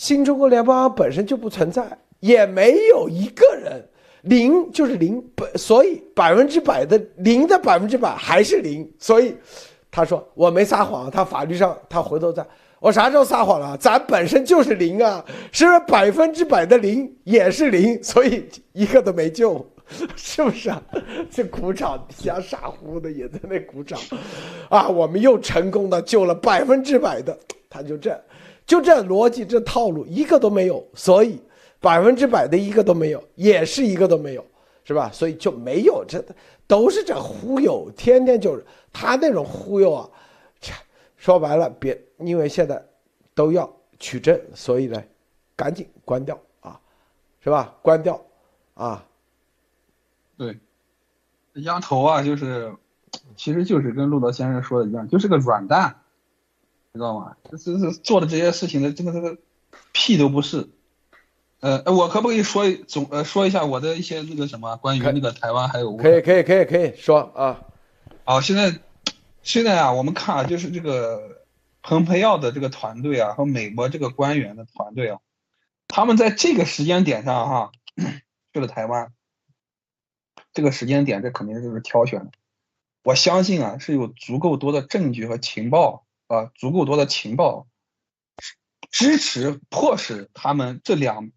[SPEAKER 1] 新中国联邦本身就不存在，也没有一个人零就是零，本所以百分之百的零的百分之百还是零。所以他说我没撒谎，他法律上他回头再，我啥时候撒谎了？咱本身就是零啊，是不是百分之百的零也是零？所以一个都没救。是不是啊？这鼓掌，底下傻乎的也在那鼓掌，啊，我们又成功的救了百分之百的，他就这样，就这逻辑，这套路一个都没有，所以百分之百的一个都没有，也是一个都没有，是吧？所以就没有，这都是这忽悠，天天就是他那种忽悠啊，说白了，别因为现在都要取证，所以呢，赶紧关掉啊，是吧？关掉啊。
[SPEAKER 4] 对，丫头啊，就是，其实就是跟路德先生说的一样，就是个软蛋，知道吗？这这这做的这些事情的，这个这个屁都不是。呃，我可不可以说总呃说一下我的一些那个什么关于那个台湾还有？
[SPEAKER 1] 可以可以可以可以说啊。
[SPEAKER 4] 好，现在现在啊，我们看啊，就是这个蓬佩奥的这个团队啊，和美国这个官员的团队啊，他们在这个时间点上哈去了台湾。这个时间点，这肯定就是挑选的。我相信啊，是有足够多的证据和情报啊，足够多的情报支持迫使他们这两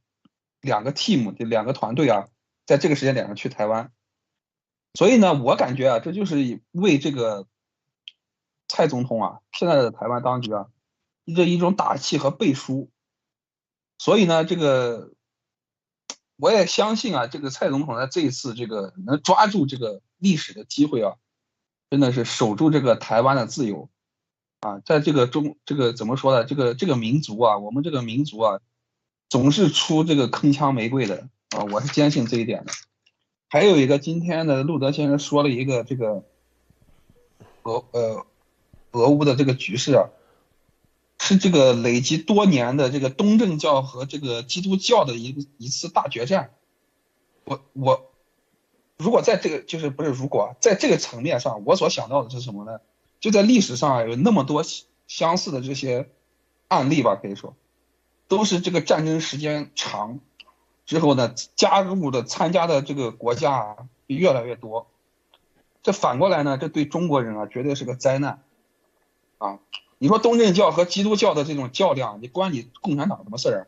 [SPEAKER 4] 两个 team 这两个团队啊，在这个时间点上去台湾。所以呢，我感觉啊，这就是为这个蔡总统啊，现在的台湾当局啊，这一种打气和背书。所以呢，这个。我也相信啊，这个蔡总统在这一次这个能抓住这个历史的机会啊，真的是守住这个台湾的自由啊，在这个中这个怎么说呢？这个这个民族啊，我们这个民族啊，总是出这个铿锵玫瑰的啊，我是坚信这一点的。还有一个，今天的路德先生说了一个这个俄呃俄乌的这个局势啊。是这个累积多年的这个东正教和这个基督教的一一次大决战。我我，如果在这个就是不是如果在这个层面上，我所想到的是什么呢？就在历史上有那么多相似的这些案例吧，可以说，都是这个战争时间长之后呢，加入的参加的这个国家啊越来越多。这反过来呢，这对中国人啊，绝对是个灾难啊。你说东正教和基督教的这种较量，你关你共产党什么事儿？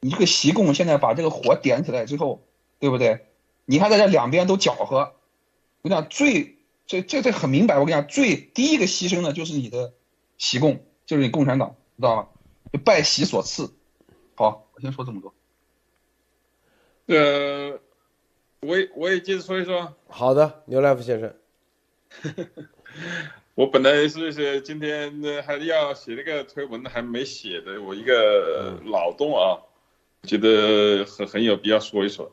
[SPEAKER 4] 你这个习共现在把这个火点起来之后，对不对？你还在这两边都搅和，我讲最这这这很明白，我跟你讲，最第一个牺牲的就是你的习共，就是你共产党，知道吗？就拜习所赐。好，我先说这么多。
[SPEAKER 3] 呃，我也我也接着说一说。
[SPEAKER 1] 好的，牛来福先生。
[SPEAKER 3] 我本来是是今天还要写那个推文，还没写的，我一个脑洞啊，觉得很很有必要说一说。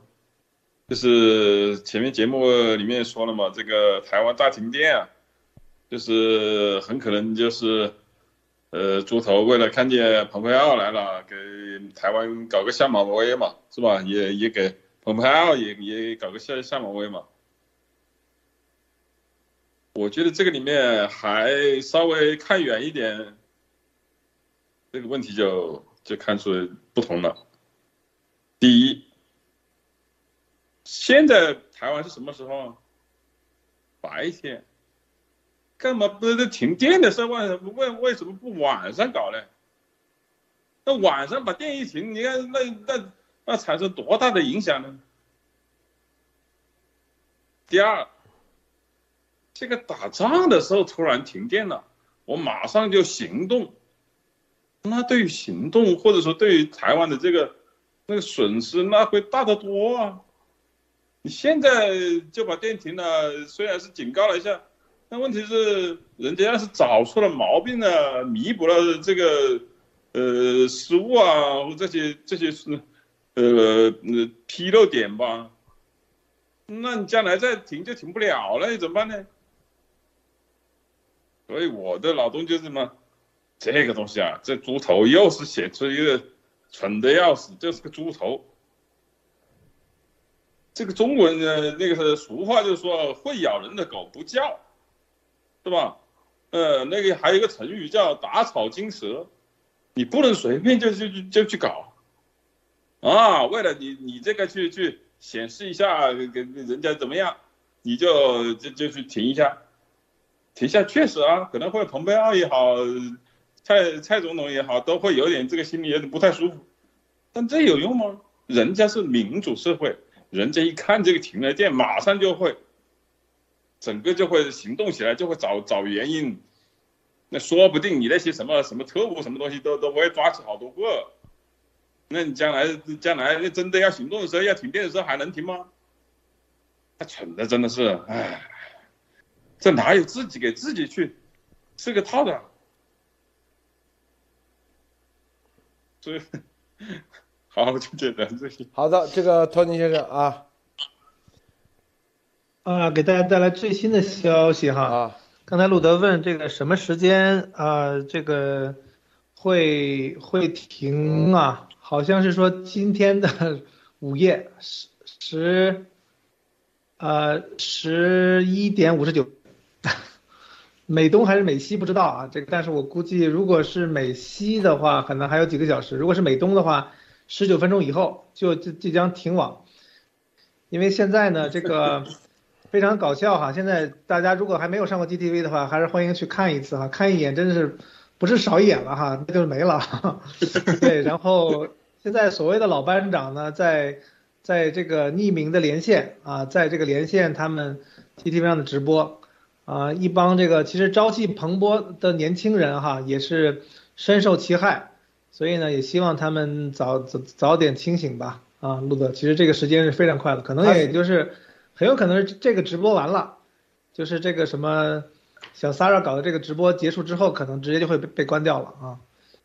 [SPEAKER 3] 就是前面节目里面说了嘛，这个台湾大停电啊，就是很可能就是，呃，猪头为了看见蓬佩奥来了，给台湾搞个下马威嘛，是吧？也也给蓬佩奥也也搞个下下马威嘛。我觉得这个里面还稍微看远一点，这个问题就就看出不同了。第一，现在台湾是什么时候？白天，干嘛不是停电的时候？为为为什么不晚上搞呢？那晚上把电一停，你看那那那产生多大的影响呢？第二。这个打仗的时候突然停电了，我马上就行动。那对于行动或者说对于台湾的这个那个损失，那会大得多啊！你现在就把电停了，虽然是警告了一下，但问题是，人家要是找出了毛病了，弥补了这个呃失误啊，这些这些是呃呃纰漏点吧，那你将来再停就停不了了，你怎么办呢？所以我的脑洞就是什么，这个东西啊，这猪头又是写出一个蠢的要死，就是个猪头。这个中文的那个是俗话，就是说会咬人的狗不叫。是吧？呃，那个还有一个成语叫打草惊蛇，你不能随便就就就就去搞，啊，为了你你这个去去显示一下给人家怎么样，你就就就去停一下，停下确实啊，可能会蓬佩奥也好，蔡蔡总统也好，都会有点这个心里有点不太舒服，但这有用吗？人家是民主社会，人家一看这个停了电，马上就会。整个就会行动起来，就会找找原因，那说不定你那些什么什么特务什么东西都都会抓起好多个，那你将来将来那真的要行动的时候，要停电的时候还能停吗？他蠢的真的是，哎，这哪有自己给自己去设个套的？所以，好，就简单这些。
[SPEAKER 1] 好的，这个托尼先生啊。
[SPEAKER 2] 啊，给大家带来最新的消息哈。
[SPEAKER 1] 啊，
[SPEAKER 2] 刚才路德问这个什么时间啊？这个会会停啊？好像是说今天的午夜十十呃十一点五十九，美东还是美西不知道啊。这个，但是我估计如果是美西的话，可能还有几个小时；如果是美东的话，十九分钟以后就就即将停网，因为现在呢这个。非常搞笑哈！现在大家如果还没有上过 GTV 的话，还是欢迎去看一次哈，看一眼真的是不是少一眼了哈，那就是没了。对，然后现在所谓的老班长呢，在在这个匿名的连线啊，在这个连线他们 GTV 上的直播啊，一帮这个其实朝气蓬勃的年轻人哈，也是深受其害，所以呢，也希望他们早早早点清醒吧啊，路德，其实这个时间是非常快的，可能也就是。很有可能是这个直播完了，就是这个什么小 Sara 搞的这个直播结束之后，可能直接就会被被关掉了啊。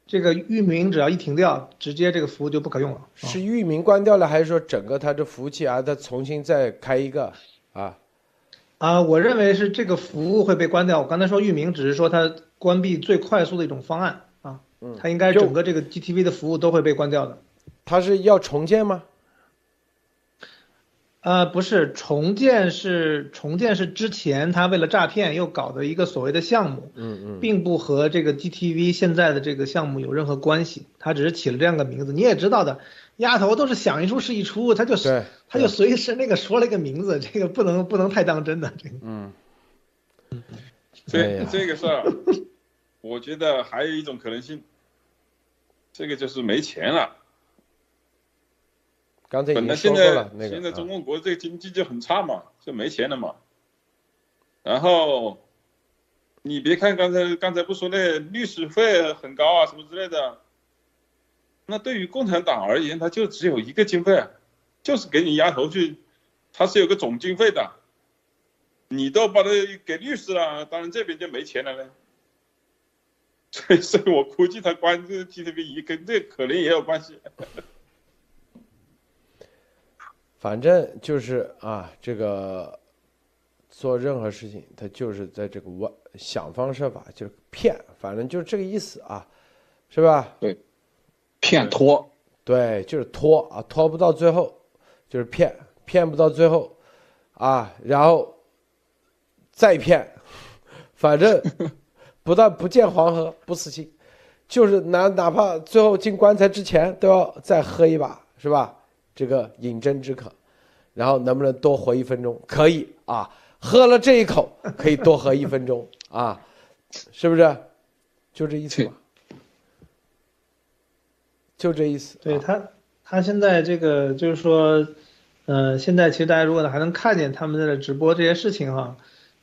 [SPEAKER 2] 这个域名只要一停掉，直接这个服务就不可用了。
[SPEAKER 1] 是域名关掉了，还是说整个它的服务器啊，它重新再开一个啊？
[SPEAKER 2] 啊，我认为是这个服务会被关掉。我刚才说域名只是说它关闭最快速的一种方案啊，它应该整个这个 GTV 的服务都会被关掉的。
[SPEAKER 1] 它是要重建吗？
[SPEAKER 2] 呃，不是重建，是重建是之前他为了诈骗又搞的一个所谓的项目，
[SPEAKER 1] 嗯嗯，
[SPEAKER 2] 并不和这个 GTV 现在的这个项目有任何关系，他只是起了这样个名字。你也知道的，丫头都是想一出是一出，他就是他就随时那个说了一个名字，这个不能不能太当真的，这个，
[SPEAKER 1] 嗯，
[SPEAKER 3] 这这个事儿，我觉得还有一种可能性，这个就是没钱了。
[SPEAKER 1] 刚才
[SPEAKER 3] 本来现在现在中共国这个经济就很差嘛，就没钱了嘛。然后你别看刚才刚才不说那律师费很高啊什么之类的，那对于共产党而言，他就只有一个经费，就是给你丫头去，他是有个总经费的。你都把它给律师了，当然这边就没钱了嘞。所以，所以我估计他关这 GTV 一跟这可能也有关系。
[SPEAKER 1] 反正就是啊，这个做任何事情，他就是在这个我想方设法就是骗，反正就是这个意思啊，是吧？
[SPEAKER 4] 对，骗拖，
[SPEAKER 1] 对，就是拖啊，拖不到最后就是骗，骗不到最后啊，然后再骗，反正不但不见黄河不死心，就是哪哪怕最后进棺材之前都要再喝一把，是吧？这个饮鸩止渴，然后能不能多活一分钟？可以啊，喝了这一口可以多活一分钟啊，是不是？就这意思吧，就这意思。
[SPEAKER 2] 对他，他现在这个就是说，嗯，现在其实大家如果还能看见他们在这直播这些事情哈，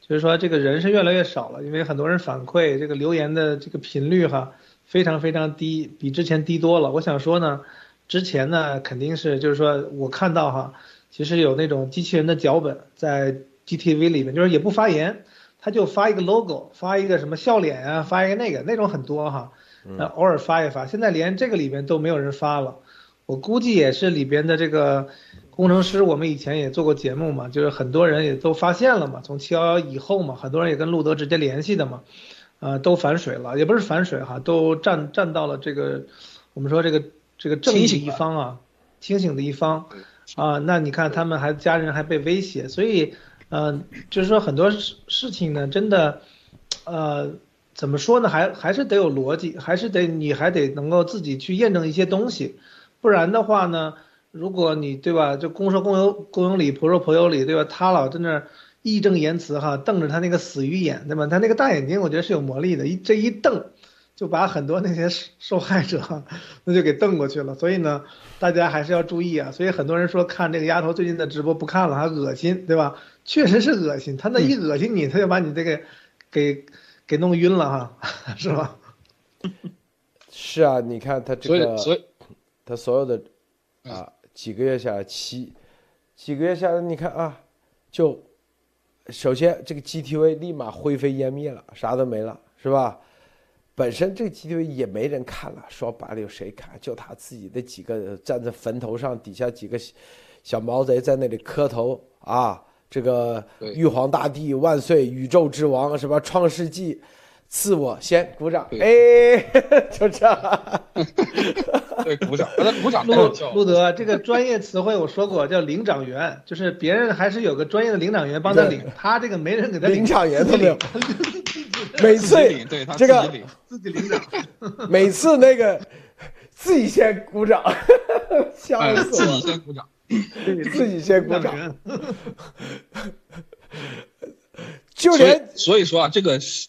[SPEAKER 2] 就是说这个人是越来越少了，因为很多人反馈这个留言的这个频率哈非常非常低，比之前低多了。我想说呢。之前呢，肯定是就是说我看到哈，其实有那种机器人的脚本在 GTV 里面，就是也不发言，他就发一个 logo，发一个什么笑脸啊，发一个那个那种很多哈，那偶尔发一发。现在连这个里面都没有人发了，我估计也是里边的这个工程师，我们以前也做过节目嘛，就是很多人也都发现了嘛，从七幺幺以后嘛，很多人也跟路德直接联系的嘛，呃，都反水了，也不是反水哈，都站站到了这个我们说这个这个正义的一方啊，清醒的一方啊，那你看他们还家人还被威胁，所以。嗯，就是说很多事事情呢，真的，呃，怎么说呢？还还是得有逻辑，还是得你还得能够自己去验证一些东西，不然的话呢，如果你对吧，就公说公有公有理，婆说婆有理，对吧？他老在那义正言辞哈，瞪着他那个死鱼眼，对吧？他那个大眼睛，我觉得是有魔力的，一这一瞪。就把很多那些受害者，那就给瞪过去了。所以呢，大家还是要注意啊。所以很多人说看这个丫头最近的直播不看了，还恶心，对吧？确实是恶心。他那一恶心你，他就把你这个给给弄晕了哈，是吧？
[SPEAKER 1] 是啊，你看他这个，
[SPEAKER 4] 所以
[SPEAKER 1] 他所有的啊几个月下来七几个月下来，你看啊，就首先这个 GTV 立马灰飞烟灭了，啥都没了，是吧？本身这个 GTV 也没人看了，说白了有谁看？就他自己的几个站在坟头上，底下几个小毛贼在那里磕头啊！这个玉皇大帝万岁，宇宙之王什么创世纪，自我先鼓掌，哎，就这样。
[SPEAKER 4] 对，鼓掌，鼓掌。
[SPEAKER 2] 路路德，这个专业词汇我说过，叫领长员，就是别人还是有个专业的领长员帮他领，他这个没人给他
[SPEAKER 1] 领长员都没有。每次这个
[SPEAKER 2] 自己领奖，
[SPEAKER 1] 每次那个自己先鼓掌，笑死
[SPEAKER 4] 我！自己先鼓掌，
[SPEAKER 1] 自己先鼓掌。就连
[SPEAKER 4] 所以说啊，这个是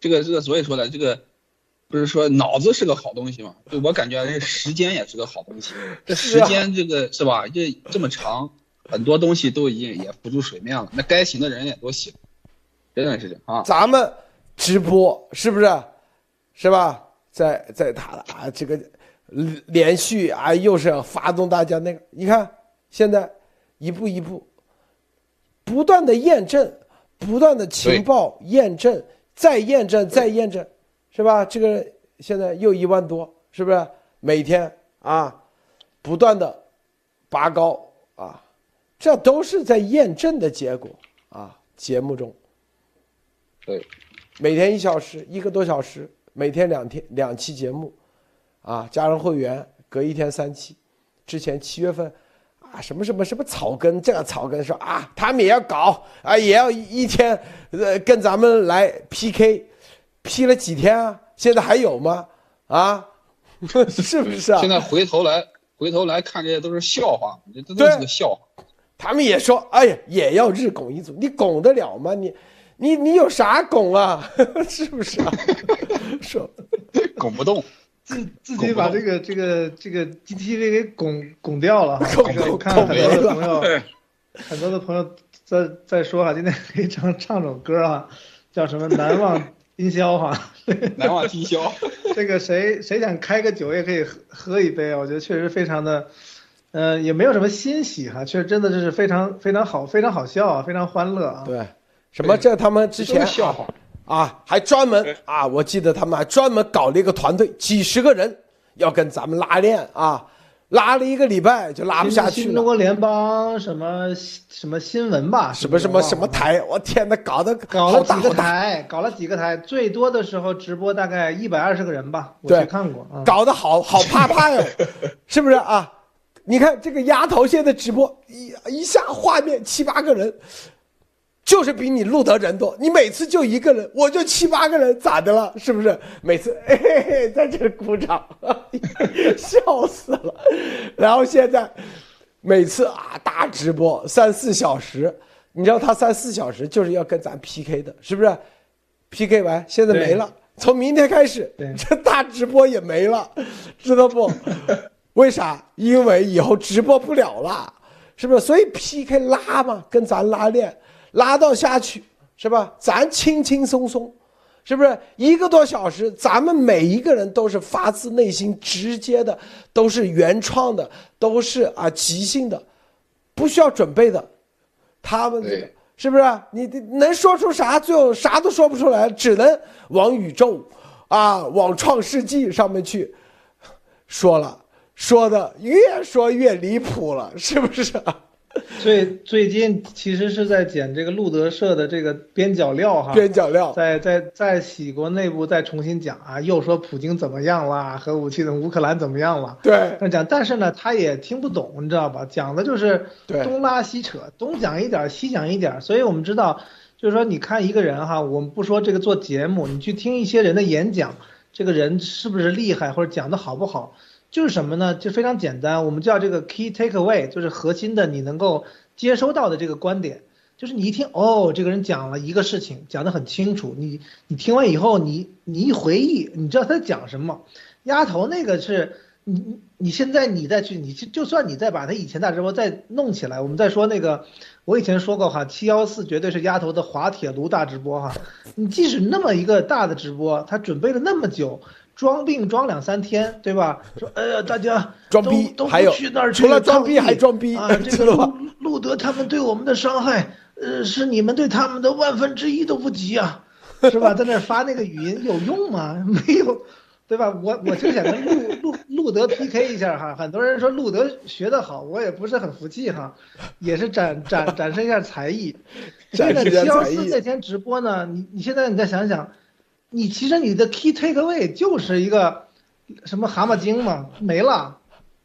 [SPEAKER 4] 这个这个，所以说呢，这个不是说脑子是个好东西嘛？就我感觉这时间也是个好东西。这时间这个是吧？这这么长，很多东西都已经也浮出水面了。那该醒的人也都醒，真的是这样啊。
[SPEAKER 1] 咱们。直播是不是？是吧？在在他的啊，这个连续啊，又是要发动大家那个。你看，现在一步一步，不断的验证，不断的情报验证，再验证，再验证，是吧？这个现在又一万多，是不是？每天啊，不断的拔高啊，这都是在验证的结果啊。节目中，
[SPEAKER 4] 对。
[SPEAKER 1] 每天一小时，一个多小时，每天两天两期节目，啊，加上会员隔一天三期。之前七月份，啊，什么什么什么草根，这个草根说啊，他们也要搞啊，也要一天，呃，跟咱们来 PK，P 了几天啊？现在还有吗？啊，是不是啊？
[SPEAKER 4] 现在回头来回头来看，这些都是笑话，这都是个笑话。
[SPEAKER 1] 他们也说，哎呀，也要日拱一卒，你拱得了吗？你？你你有啥拱啊？是不是啊？说
[SPEAKER 4] 拱不动，
[SPEAKER 2] 自 自己把这个这个这个 GTV 给拱拱掉了。这个我看很多的朋友，很多的朋友在在说哈，今天可以唱唱首歌啊，叫什么难忘今宵哈。
[SPEAKER 4] 难忘今宵。
[SPEAKER 2] 这个谁谁想开个酒也可以喝喝一杯啊？我觉得确实非常的，呃，也没有什么欣喜哈，确实真的就是非常非常好，非常好笑啊，非常欢乐啊。
[SPEAKER 1] 对。什么？这他们之前
[SPEAKER 4] 笑话
[SPEAKER 1] 啊，还专门啊，我记得他们还专门搞了一个团队，几十个人要跟咱们拉练啊，拉了一个礼拜就拉不下去了。
[SPEAKER 2] 中国联邦什么什么新闻吧？
[SPEAKER 1] 什么什么什么台？我天哪，搞得
[SPEAKER 2] 搞了几个台，搞了几个台，最多的时候直播大概一百二十个人吧，我去看过啊。
[SPEAKER 1] 搞得好好怕怕哟，是不是啊？你看这个丫头现在直播一一下画面七八个人。就是比你录的人多，你每次就一个人，我就七八个人，咋的了？是不是？每次 哎，在这鼓掌，笑死了。然后现在每次啊，大直播三四小时，你知道他三四小时就是要跟咱 PK 的，是不是？PK 完现在没了，从明天开始这大直播也没了，知道不？为啥？因为以后直播不了了，是不是？所以 PK 拉嘛，跟咱拉练。拉到下去是吧？咱轻轻松松，是不是一个多小时？咱们每一个人都是发自内心、直接的，都是原创的，都是啊即兴的，不需要准备的。他们这个是不是？你能说出啥？最后啥都说不出来，只能往宇宙啊，往创世纪上面去说了，说的越说越离谱了，是不是？
[SPEAKER 2] 最最近其实是在剪这个路德社的这个边角料哈，
[SPEAKER 1] 边角料，
[SPEAKER 2] 在在在喜国内部再重新讲啊，又说普京怎么样啦，核武器的乌克兰怎么样了，
[SPEAKER 1] 对，
[SPEAKER 2] 那讲，但是呢，他也听不懂，你知道吧？讲的就是东拉西扯，东讲一点，西讲一点，所以我们知道，就是说，你看一个人哈，我们不说这个做节目，你去听一些人的演讲，这个人是不是厉害，或者讲的好不好？就是什么呢？就非常简单，我们叫这个 key takeaway，就是核心的你能够接收到的这个观点，就是你一听哦，这个人讲了一个事情，讲得很清楚，你你听完以后，你你一回忆，你知道他在讲什么。丫头那个是你你现在你再去，你就算你再把他以前大直播再弄起来，我们再说那个，我以前说过哈，七幺四绝对是丫头的滑铁卢大直播哈，你即使那么一个大的直播，他准备了那么久。装病装两三天，对吧？说，哎呀，大家
[SPEAKER 1] 装逼，
[SPEAKER 2] 都
[SPEAKER 1] 还
[SPEAKER 2] 去那儿
[SPEAKER 1] 除了装逼还装逼
[SPEAKER 2] 啊！这个路路德他们对我们的伤害，呃，是你们对他们的万分之一都不及啊，是吧？在那发那个语音有用吗？没有，对吧？我我就想跟路路路德 PK 一下哈。很多人说路德学得好，我也不是很服气哈，也是展展展示一下才艺。
[SPEAKER 1] 展示
[SPEAKER 2] 七幺
[SPEAKER 1] 才艺。
[SPEAKER 2] 那天直播呢，你你现在你再想想。你其实你的 key takeaway 就是一个什么蛤蟆精嘛，没了，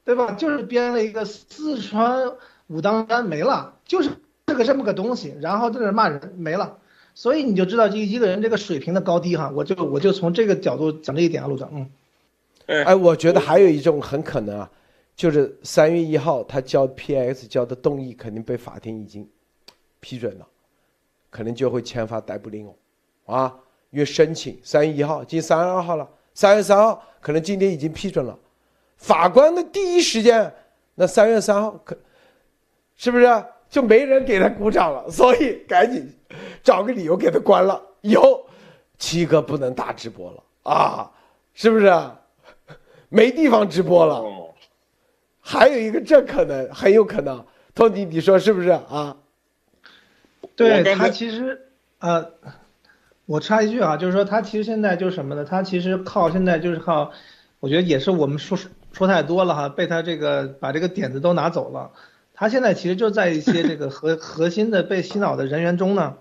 [SPEAKER 2] 对吧？就是编了一个四川武当山没了，就是这个这么个东西，然后在那骂人没了，所以你就知道这一个人这个水平的高低哈。我就我就从这个角度讲这一点啊，陆总，嗯，
[SPEAKER 1] 哎，我觉得还有一种很可能啊，就是三月一号他交 P X 交的动议肯定被法庭已经批准了，可能就会签发逮捕令哦，啊。因为申请三月一号，今天三月二号了，三月三号可能今天已经批准了，法官的第一时间，那三月三号可，是不是就没人给他鼓掌了？所以赶紧找个理由给他关了，以后七哥不能大直播了啊，是不是？没地方直播了，还有一个这可能很有可能，托尼你说是不是啊？
[SPEAKER 2] 对他其实呃。我插一句啊，就是说他其实现在就是什么呢？他其实靠现在就是靠，我觉得也是我们说说太多了哈，被他这个把这个点子都拿走了。他现在其实就在一些这个核 核心的被洗脑的人员中呢，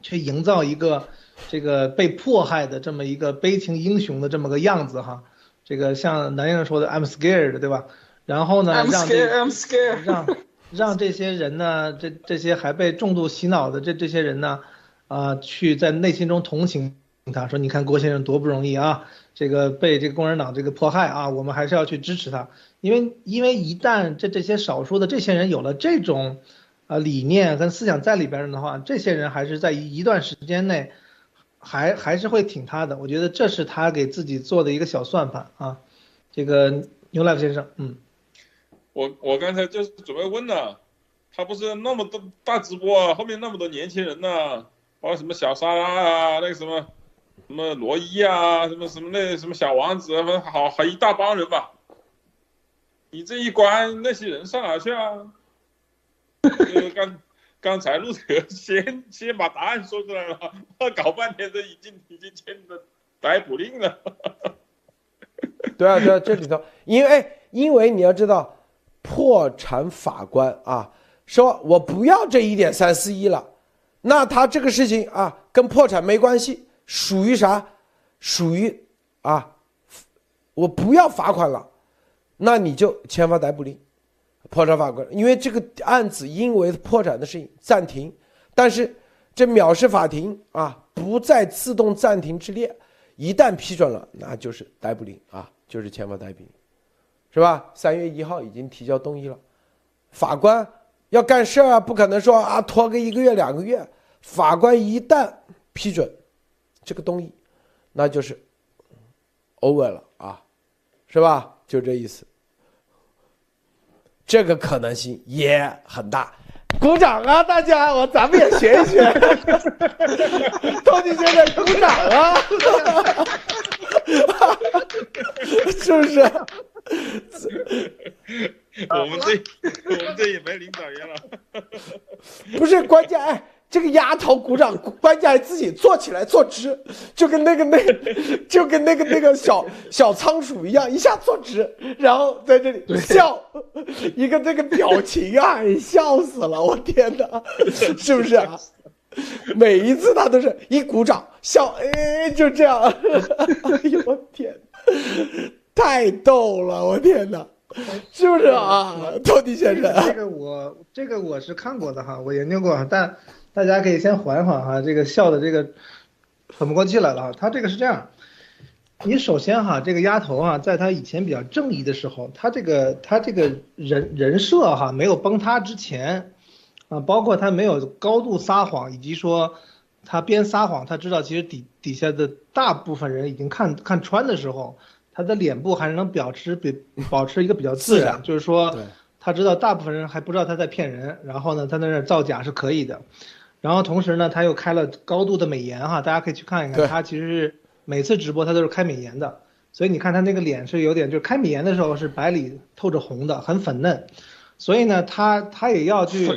[SPEAKER 2] 去营造一个这个被迫害的这么一个悲情英雄的这么个样子哈。这个像南英说的 I'm scared，对吧？然后呢，让这让让这些人呢，这这些还被重度洗脑的这这些人呢。啊，去在内心中同情他，说你看郭先生多不容易啊，这个被这个共产党这个迫害啊，我们还是要去支持他，因为因为一旦这这些少数的这些人有了这种，啊理念跟思想在里边的话，这些人还是在一一段时间内，还还是会挺他的，我觉得这是他给自己做的一个小算盘啊，这个牛赖先生，嗯，
[SPEAKER 3] 我我刚才就是准备问了，他不是那么多大直播，啊后面那么多年轻人呢？包括什么小沙拉啊，那个什么，什么罗伊啊，什么什么那什么小王子，好好一大帮人吧。你这一关，那些人上哪去啊？刚刚才陆德先先把答案说出来了，搞半天都已经已经签的逮捕令了。
[SPEAKER 1] 对啊，对啊，这里头，因为因为你要知道，破产法官啊，说我不要这一点三四亿了。那他这个事情啊，跟破产没关系，属于啥？属于啊，我不要罚款了，那你就签发逮捕令，破产法官，因为这个案子因为破产的事情暂停，但是这藐视法庭啊，不在自动暂停之列，一旦批准了，那就是逮捕令啊，就是签发逮捕令，是吧？三月一号已经提交动议了，法官。要干事啊，不可能说啊拖个一个月两个月。法官一旦批准这个东西，那就是 over 了啊，是吧？就这意思。这个可能性也很大。鼓掌啊，大家，我咱们也学一学。托尼先生，鼓掌啊！是不是？
[SPEAKER 3] 我们这我们这也没领导员了。
[SPEAKER 1] 不是关键，哎，这个丫头鼓掌，关键还自己坐起来坐直，就跟那个那个，就跟那个那个小小仓鼠一样，一下坐直，然后在这里笑，一个这个表情啊，笑死了，我天哪，是不是啊？每一次他都是一鼓掌笑，哎，就这样，哎呦我天，太逗了，我天哪！是不是啊，托尼先生？
[SPEAKER 2] 这个我这个我是看过的哈，我研究过，但大家可以先缓一缓哈，这个笑的这个喘不过气来了。他这个是这样，你首先哈，这个丫头啊，在他以前比较正义的时候，他这个他这个人人设哈没有崩塌之前，啊，包括他没有高度撒谎，以及说他边撒谎，他知道其实底底下的大部分人已经看看穿的时候。他的脸部还是能保持比 保持一个比较自然，就是说，他知道大部分人还不知道他在骗人，然后呢，他在那造假是可以的，然后同时呢，他又开了高度的美颜哈，大家可以去看一看，他其实是每次直播他都是开美颜的，所以你看他那个脸是有点，就是开美颜的时候是白里透着红的，很粉嫩，所以呢，他他也要去，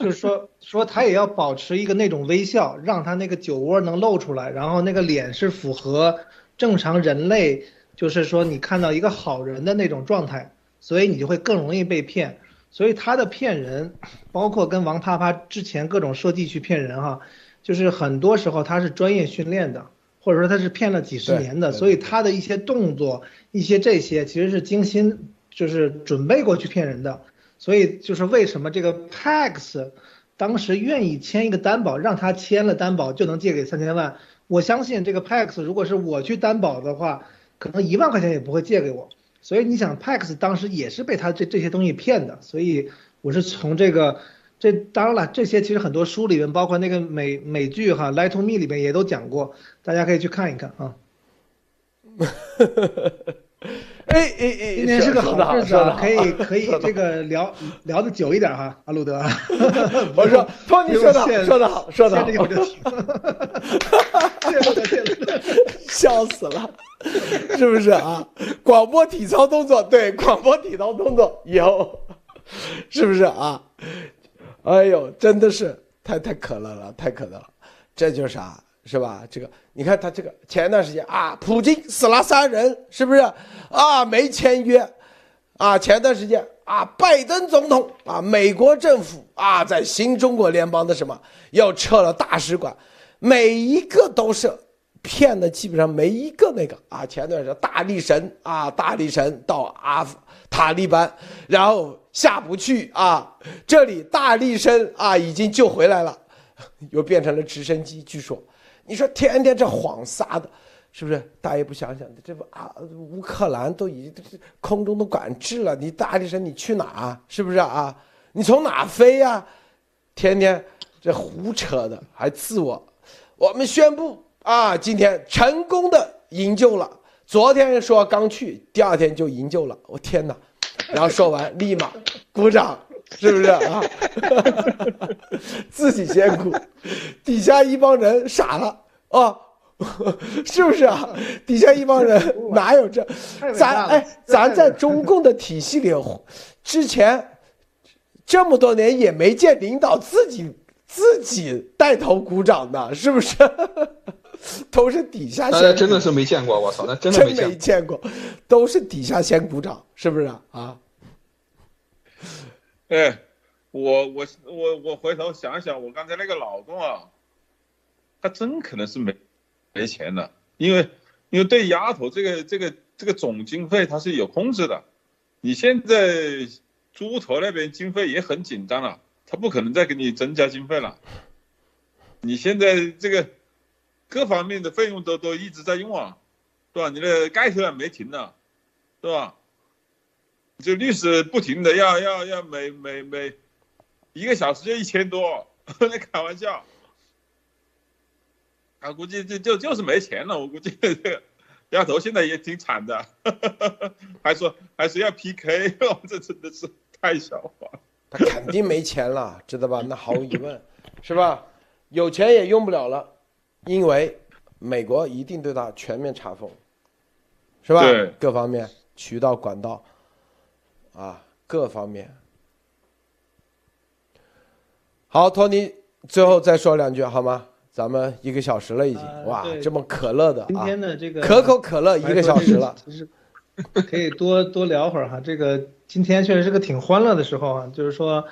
[SPEAKER 2] 就是说 说他也要保持一个那种微笑，让他那个酒窝能露出来，然后那个脸是符合正常人类。就是说，你看到一个好人的那种状态，所以你就会更容易被骗。所以他的骗人，包括跟王啪啪之前各种设计去骗人哈，就是很多时候他是专业训练的，或者说他是骗了几十年的，所以他的一些动作、一些这些其实是精心就是准备过去骗人的。所以就是为什么这个 Pax 当时愿意签一个担保，让他签了担保就能借给三千万。我相信这个 Pax 如果是我去担保的话。可能一万块钱也不会借给我，所以你想，Pax 当时也是被他这这些东西骗的，所以我是从这个，这当然了，这些其实很多书里面，包括那个美美剧哈《Lie to Me》里面也都讲过，大家可以去看一看啊。
[SPEAKER 1] 哎哎哎，
[SPEAKER 2] 今天是个好日子啊，可以 可以这个聊聊的久一点哈，阿鲁德。
[SPEAKER 1] 我说托尼说的好，说的好，说的好。笑死了，是不是啊？广播体操动作，对，广播体操动作有，是不是啊？哎呦，真的是太太可乐了，太可乐了，这就是啥？是吧？这个你看他这个前一段时间啊，普京死了三人，是不是啊？没签约啊？前段时间啊，拜登总统啊，美国政府啊，在新中国联邦的什么又撤了大使馆，每一个都是骗的，基本上没一个那个啊。前段时间大力神啊，大力神到阿富塔利班，然后下不去啊，这里大力神啊已经救回来了，又变成了直升机，据说。你说天天这谎撒的，是不是？大家也不想想，这不啊？乌克兰都已经空中都管制了，你大力神你去哪？是不是啊？你从哪飞呀？天天这胡扯的，还自我。我们宣布啊，今天成功的营救了。昨天说刚去，第二天就营救了。我天哪！然后说完立马鼓掌。是不是啊？自己先哭，底下一帮人傻了啊！是不是啊？底下一帮人 哪有这？咱哎，咱在中共的体系里，之前这么多年也没见领导自己自己带头鼓掌的，是不是？都是底下先。
[SPEAKER 4] 真的是没见过，我操，那真
[SPEAKER 1] 的
[SPEAKER 4] 没
[SPEAKER 1] 见过，都是底下先鼓掌，是不是啊？
[SPEAKER 3] 哎，我我我我回头想想，我刚才那个脑洞啊，他真可能是没没钱了，因为因为对丫头这个这个这个总经费他是有控制的，你现在猪头那边经费也很紧张了，他不可能再给你增加经费了，你现在这个各方面的费用都都一直在用啊，对吧？你的盖头也没停呢，是吧？这律师不停的要要要每每每一个小时就一千多，在开玩笑。啊，估计就就就是没钱了。我估计这个丫头现在也挺惨的，还说还说要 PK，这真的是太笑话。
[SPEAKER 1] 他肯定没钱了，知道吧？那毫无疑问，是吧？有钱也用不了了，因为美国一定对他全面查封，是吧？各方面渠道管道。啊，各方面好，托尼最后再说两句好吗？咱们一个小时了已经，哇，这么可乐的
[SPEAKER 2] 今
[SPEAKER 1] 啊，
[SPEAKER 2] 天的这个
[SPEAKER 1] 可口可乐一个小时了，
[SPEAKER 2] 其实可以多多聊会儿哈。这个今天确实是个挺欢乐的时候啊，就是说，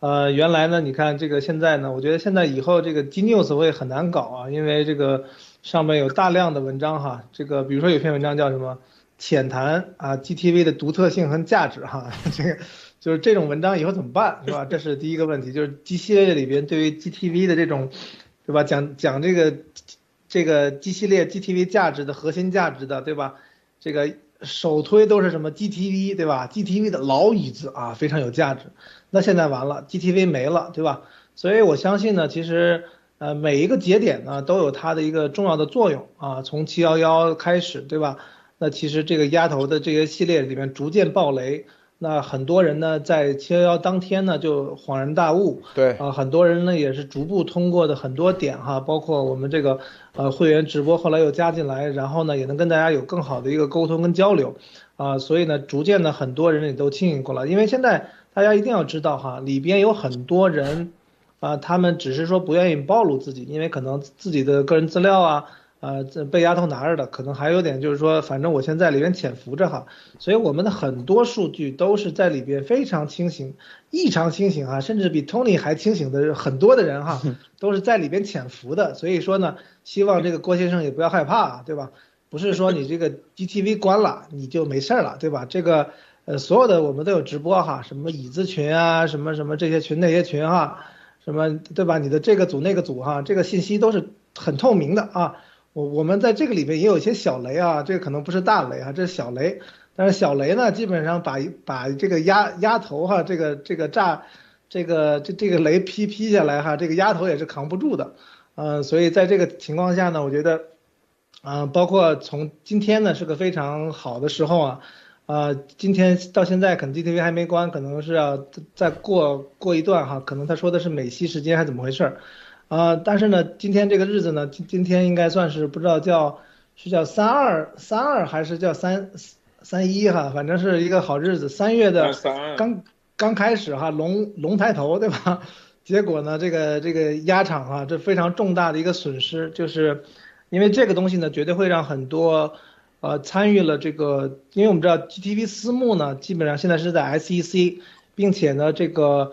[SPEAKER 2] 呃，原来呢，你看这个现在呢，我觉得现在以后这个 G News 会很难搞啊，因为这个上面有大量的文章哈，这个比如说有篇文章叫什么浅谈啊 GTV 的独特性和价值哈，这个就是这种文章以后怎么办是吧？这是第一个问题，就是 G 系列里边对于 GTV 的这种，对吧？讲讲这个这个 G 系列 GTV 价值的核心价值的，对吧？这个首推都是什么 GTV 对吧？GTV 的老椅子啊，非常有价值。那现在完了，GTV 没了，对吧？所以我相信呢，其实呃每一个节点呢都有它的一个重要的作用啊。从七幺幺开始，对吧？那其实这个鸭头的这些系列里面逐渐爆雷，那很多人呢在七幺幺当天呢就恍然大悟，
[SPEAKER 1] 对，
[SPEAKER 2] 啊，很多人呢也是逐步通过的很多点哈，包括我们这个呃会员直播后来又加进来，然后呢也能跟大家有更好的一个沟通跟交流，啊，所以呢逐渐的很多人也都清醒过来，因为现在大家一定要知道哈，里边有很多人啊，他们只是说不愿意暴露自己，因为可能自己的个人资料啊。呃，这被丫头拿着的，可能还有点就是说，反正我现在里边潜伏着哈，所以我们的很多数据都是在里边非常清醒，异常清醒哈，甚至比 Tony 还清醒的很多的人哈，都是在里边潜伏的。所以说呢，希望这个郭先生也不要害怕，对吧？不是说你这个 GTV 关了你就没事了，对吧？这个呃，所有的我们都有直播哈，什么椅子群啊，什么什么这些群那些群哈，什么对吧？你的这个组那个组哈，这个信息都是很透明的啊。我我们在这个里边也有一些小雷啊，这个可能不是大雷啊，这是小雷。但是小雷呢，基本上把把这个鸭鸭头哈，这个这个炸，这个这这个雷劈劈下来哈，这个鸭头也是扛不住的。呃，所以在这个情况下呢，我觉得，啊，包括从今天呢是个非常好的时候啊，啊，今天到现在可能 GTV 还没关，可能是要再过过一段哈，可能他说的是美西时间还怎么回事儿。啊，但是呢，今天这个日子呢，今今天应该算是不知道叫是叫三二三二还是叫三三一哈，反正是一个好日子。三月的刚刚开始哈，龙龙抬头对吧？结果呢，这个这个压场啊，这非常重大的一个损失，就是因为这个东西呢，绝对会让很多呃参与了这个，因为我们知道 GTV 私募呢，基本上现在是在 SEC，并且呢，这个。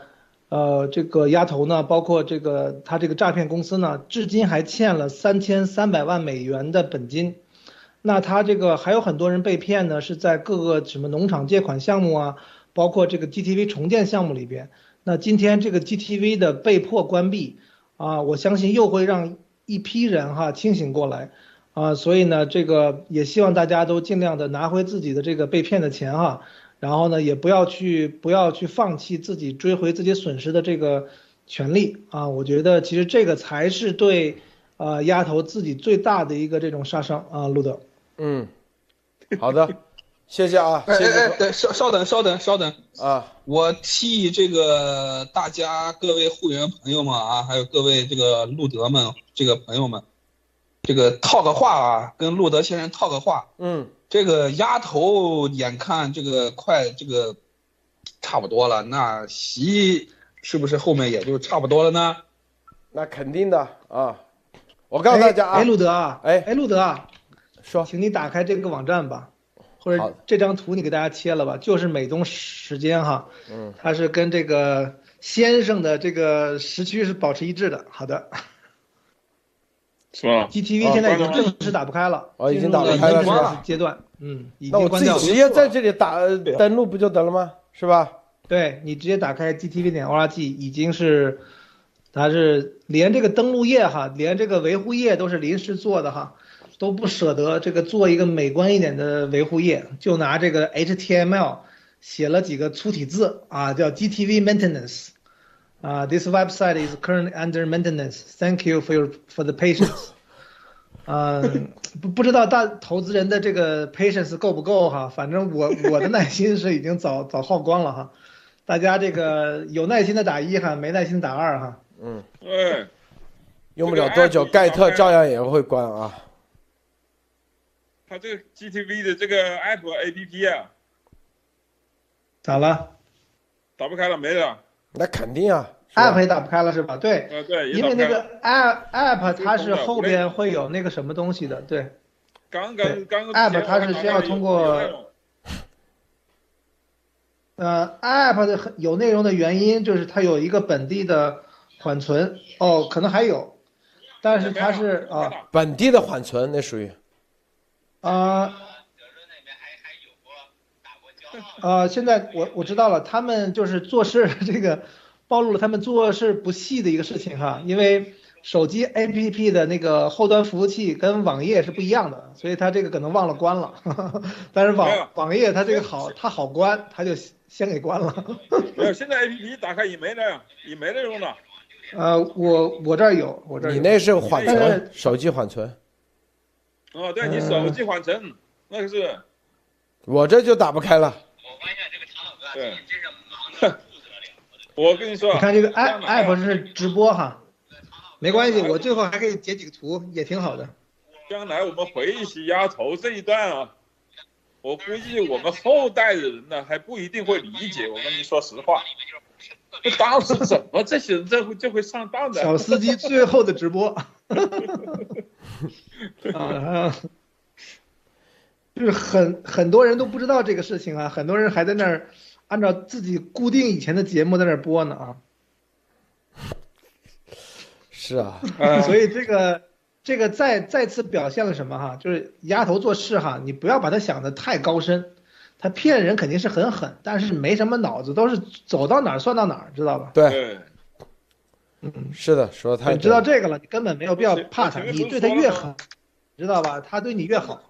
[SPEAKER 2] 呃，这个丫头呢，包括这个他这个诈骗公司呢，至今还欠了三千三百万美元的本金。那他这个还有很多人被骗呢，是在各个什么农场借款项目啊，包括这个 GTV 重建项目里边。那今天这个 GTV 的被迫关闭啊，我相信又会让一批人哈清醒过来啊，所以呢，这个也希望大家都尽量的拿回自己的这个被骗的钱哈。然后呢，也不要去不要去放弃自己追回自己损失的这个权利啊！我觉得其实这个才是对呃丫头自己最大的一个这种杀伤啊，路德。
[SPEAKER 1] 嗯，好的，谢谢啊，
[SPEAKER 4] 哎
[SPEAKER 1] 谢谢
[SPEAKER 4] 哎哎，等稍稍等稍等稍等，
[SPEAKER 1] 啊，
[SPEAKER 4] 我替这个大家各位会员朋友们啊，还有各位这个路德们这个朋友们，这个套个话啊，跟路德先生套个话。
[SPEAKER 1] 嗯，
[SPEAKER 4] 这个鸭头眼看这个快这个差不多了，那席是不是后面也就差不多了呢？
[SPEAKER 1] 那肯定的啊，我告诉大家啊
[SPEAKER 2] 哎，，路德啊，
[SPEAKER 1] 哎
[SPEAKER 2] 哎，路德啊，
[SPEAKER 1] 说
[SPEAKER 2] 请你打开这个网站吧，或者这张图你给大家切了吧，就是美东时间哈，
[SPEAKER 1] 嗯，
[SPEAKER 2] 它是跟这个先生的这个时区是保持一致的。好的
[SPEAKER 3] 是吧
[SPEAKER 2] ？，GTV
[SPEAKER 1] 哦
[SPEAKER 2] 现在已经正式打不开了，
[SPEAKER 1] 哦已经打不开了
[SPEAKER 4] 是吧
[SPEAKER 2] 阶段，嗯，已
[SPEAKER 1] 那我
[SPEAKER 2] 经关掉了。
[SPEAKER 1] 自己直接在这里打登录不就得了吗？是吧？
[SPEAKER 2] 对你直接打开 GTV 点 org 已经是，它是连这个登录页哈，连这个维护页都是临时做的哈，都不舍得这个做一个美观一点的维护页，就拿这个 HTML 写了几个粗体字啊，叫 GTV maintenance。啊、t h i s website is currently under maintenance. Thank you for your for the patience. 嗯，不不知道大投资人的这个 patience 够不够哈？反正我我的耐心是已经早早耗光了哈。大家这个有耐心的打一哈，没耐心打二哈。
[SPEAKER 1] 嗯，
[SPEAKER 3] 对，
[SPEAKER 1] 用不了多久，盖特照样也会关啊。
[SPEAKER 3] 他这个 GTV 的这个 app APP 啊，
[SPEAKER 2] 咋了？
[SPEAKER 3] 打不开了，没了。
[SPEAKER 1] 那肯定啊
[SPEAKER 2] ，app 也打不开了是吧？对，
[SPEAKER 3] 呃，对，
[SPEAKER 2] 因为那个 app app 它是后边会有那个什么东西的，对，
[SPEAKER 3] 刚
[SPEAKER 2] 对
[SPEAKER 3] 刚刚
[SPEAKER 2] app 它是需要通过呃，app 的有内容的原因就是它有一个本地的缓存，哦，可能还有，但是它是啊
[SPEAKER 1] 本地的缓存那属于。
[SPEAKER 2] 啊呃，现在我我知道了，他们就是做事这个暴露了他们做事不细的一个事情哈，因为手机 APP 的那个后端服务器跟网页是不一样的，所以他这个可能忘了关了，但是网网页它这个好，它好关，他就先给关了。
[SPEAKER 3] 没有，现在 A P P 打开也没那样，也没那种的。
[SPEAKER 2] 呃，我我这儿有，我这儿有。
[SPEAKER 1] 你那是缓存，手机缓存，
[SPEAKER 3] 哦，对你手机缓存，那个是
[SPEAKER 1] 我这就打不开了。
[SPEAKER 3] 对。我跟你说，
[SPEAKER 2] 你看这个 app 是直播哈，没关系，我最后还可以截几个图，也挺好的。
[SPEAKER 3] 将来我们回忆起丫头这一段啊，我估计我们后代的人呢还不一定会理解。我跟你说实话，当时怎么这些人这会就会上当的？
[SPEAKER 2] 小司机最后的直播，啊，就是很很多人都不知道这个事情啊，很多人还在那儿按照自己固定以前的节目在那播呢啊，
[SPEAKER 1] 是啊，
[SPEAKER 3] 啊
[SPEAKER 2] 所以这个这个再再次表现了什么哈，就是丫头做事哈，你不要把她想的太高深，她骗人肯定是很狠，但是没什么脑子，都是走到哪儿算到哪儿，知道吧？
[SPEAKER 1] 对，
[SPEAKER 2] 嗯。
[SPEAKER 1] 是的，说的太
[SPEAKER 2] 你知道这个了，你根本没有必要怕他，你对他越狠，知道吧？他对你越好。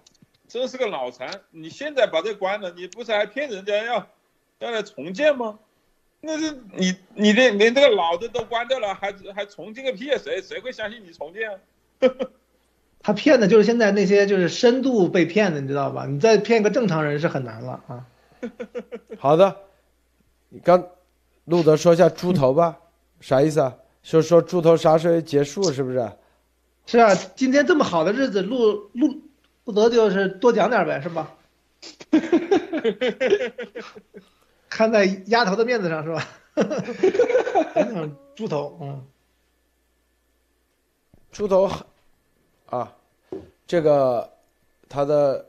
[SPEAKER 3] 真是个脑残！你现在把这关了，你不是还骗人家要要来重建吗？那是你你连连这个老的都关掉了，还还重建个屁啊！谁谁会相信你重建啊？
[SPEAKER 2] 他骗的就是现在那些就是深度被骗的，你知道吧？你再骗个正常人是很难了啊。
[SPEAKER 1] 好的，你刚路德说一下猪头吧，啥意思啊？就说猪头啥时候结束是不是？
[SPEAKER 2] 是啊，今天这么好的日子，路路不得就是多讲点呗，是吧？看在丫头的面子上是吧？猪头，嗯，
[SPEAKER 1] 猪头啊，这个他的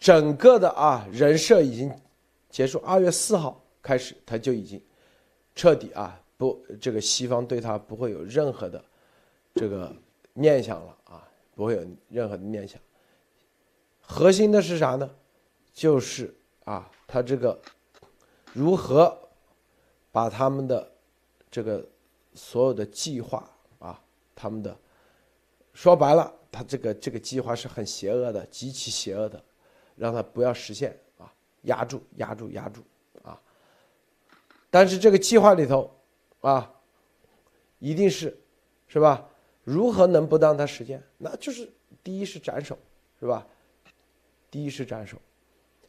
[SPEAKER 1] 整个的啊人设已经结束，二月四号开始他就已经彻底啊不，这个西方对他不会有任何的这个念想了啊，不会有任何的念想。核心的是啥呢？就是啊，他这个如何把他们的这个所有的计划啊，他们的说白了，他这个这个计划是很邪恶的，极其邪恶的，让他不要实现啊，压住，压住，压住啊。但是这个计划里头啊，一定是是吧？如何能不让他实现？那就是第一是斩首，是吧？第一是斩首，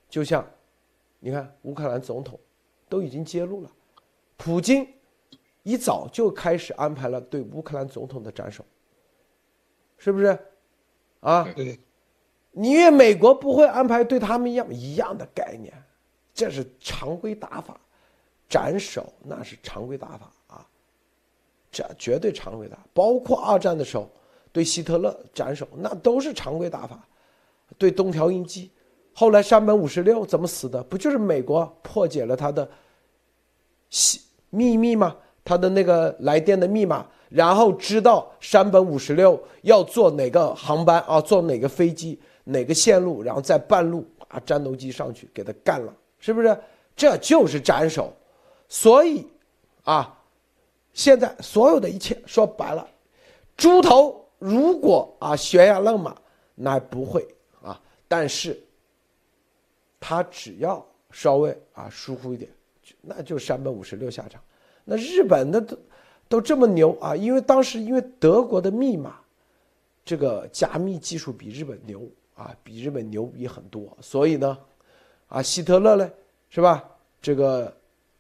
[SPEAKER 1] 就像你看乌克兰总统都已经揭露了，普京一早就开始安排了对乌克兰总统的斩首，是不是？啊，
[SPEAKER 4] 对，
[SPEAKER 1] 你以为美国不会安排对他们一样一样的概念？这是常规打法，斩首那是常规打法啊，这绝对常规打，包括二战的时候对希特勒斩首，那都是常规打法。对东条英机，后来山本五十六怎么死的？不就是美国破解了他的秘秘密吗？他的那个来电的密码，然后知道山本五十六要坐哪个航班啊，坐哪个飞机，哪个线路，然后在半路啊战斗机上去给他干了，是不是？这就是斩首。所以啊，现在所有的一切说白了，猪头如果啊悬崖勒马，那不会啊。但是，他只要稍微啊疏忽一点，那就山本五十六下场。那日本的都都这么牛啊，因为当时因为德国的密码这个加密技术比日本牛啊，比日本牛逼很多，所以呢，啊希特勒嘞是吧？这个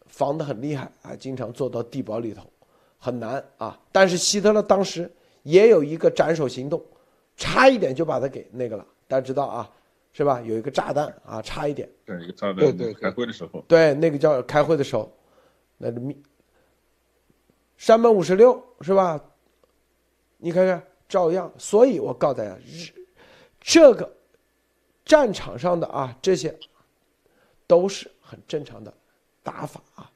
[SPEAKER 1] 防得很厉害啊，经常做到地堡里头，很难啊。但是希特勒当时也有一个斩首行动，差一点就把他给那个了。大家知道啊，是吧？有一个炸弹啊，差一点。
[SPEAKER 3] 对，一个炸弹。
[SPEAKER 4] 对对对
[SPEAKER 3] 开会的时候，
[SPEAKER 1] 对，那个叫开会的时候，那个密山本五十六是吧？你看看，照样。所以我告诉大家，日这个战场上的啊，这些都是很正常的打法啊，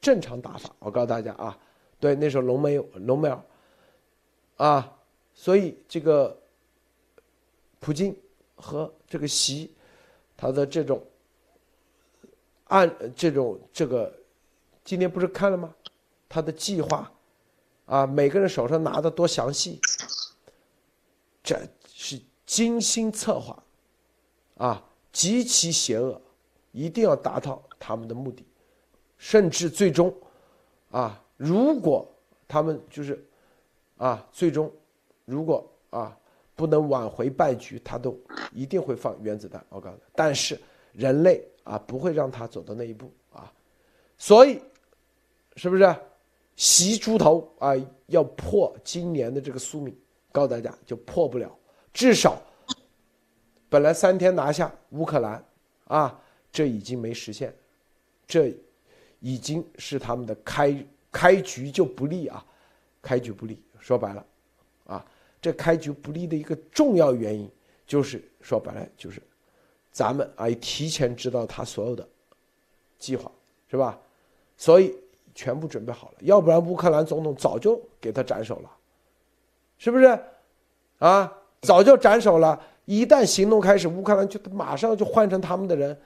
[SPEAKER 1] 正常打法。我告诉大家啊，对，那时候龙没有龙没有啊，所以这个普京和这个习，他的这种按这种这个，今天不是看了吗？他的计划啊，每个人手上拿的多详细，这是精心策划啊，极其邪恶，一定要达到他们的目的，甚至最终啊，如果他们就是啊，最终如果啊不能挽回败局，他都一定会放原子弹。我告诉你，但是人类啊不会让他走到那一步啊，所以是不是习猪头啊要破今年的这个宿命？告诉大家就破不了，至少本来三天拿下乌克兰啊，这已经没实现，这已经是他们的开开局就不利啊，开局不利。说白了，啊，这开局不利的一个重要原因就是说白了就是咱们啊提前知道他所有的计划是吧？所以全部准备好了，要不然乌克兰总统早就给他斩首了，是不是？啊，早就斩首了。一旦行动开始，乌克兰就马上就换成他们的人，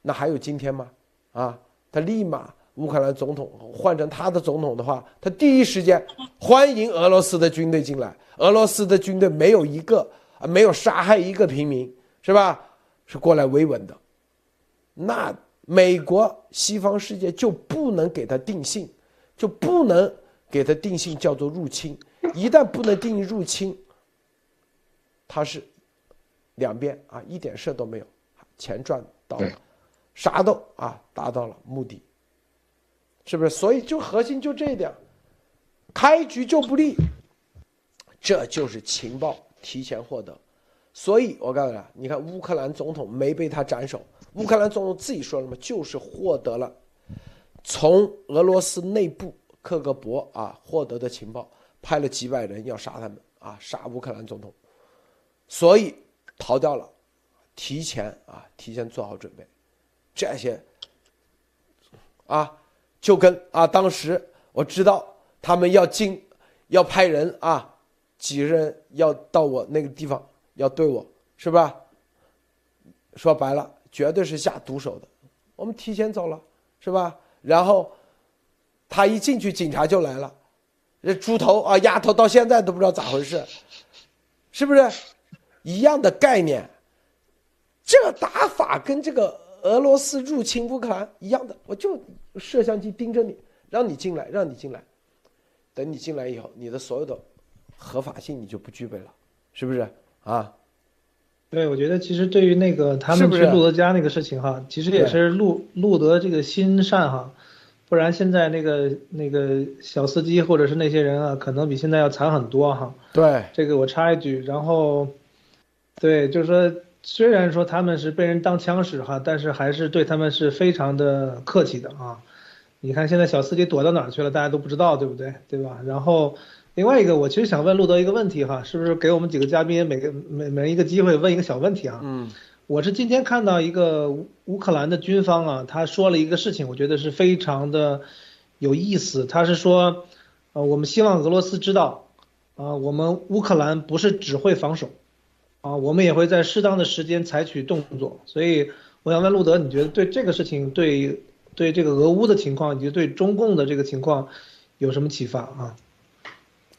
[SPEAKER 1] 那还有今天吗？啊，他立马乌克兰总统换成他的总统的话，他第一时间欢迎俄罗斯的军队进来。俄罗斯的军队没有一个啊，没有杀害一个平民，是吧？是过来维稳的。那美国西方世界就不能给他定性，就不能给他定性叫做入侵。一旦不能定义入侵，他是两边啊一点事都没有，钱赚到了，啥都啊达到了目的，是不是？所以就核心就这一点，开局就不利，这就是情报提前获得。所以我告诉你，你看乌克兰总统没被他斩首，乌克兰总统自己说了嘛，就是获得了从俄罗斯内部克格勃啊获得的情报，派了几百人要杀他们啊，杀乌克兰总统，所以逃掉了，提前啊提前做好准备，这些啊就跟啊当时我知道他们要进要派人啊几个人要到我那个地方要对我是吧？说白了，绝对是下毒手的。我们提前走了，是吧？然后他一进去，警察就来了。这猪头啊，丫头到现在都不知道咋回事，是不是一样的概念？这个打法跟这个俄罗斯入侵乌克兰一样的，我就摄像机盯着你，让你进来，让你进来。等你进来以后，你的所有的合法性你就不具备了，是不是啊？
[SPEAKER 2] 对，我觉得其实对于那个他们
[SPEAKER 1] 是不是
[SPEAKER 2] 去路德家那个事情哈，其实也是路路德这个心善哈，不然现在那个那个小司机或者是那些人啊，可能比现在要惨很多哈。
[SPEAKER 1] 对，
[SPEAKER 2] 这个我插一句，然后，对，就是说，虽然说他们是被人当枪使哈，但是还是对他们是非常的客气的啊。你看现在小司机躲到哪儿去了，大家都不知道，对不对？对吧？然后另外一个，我其实想问路德一个问题哈，是不是给我们几个嘉宾每个每每人一个机会问一个小问题啊？
[SPEAKER 1] 嗯
[SPEAKER 2] 我是今天看到一个乌乌克兰的军方啊，他说了一个事情，我觉得是非常的有意思。他是说，呃，我们希望俄罗斯知道，啊、我们乌克兰不是只会防守，啊、我们也会在适当的时间采取动作。所以我想问路德，你觉得对这个事情，对对这个俄乌的情况以及对中共的这个情况有什么启发啊？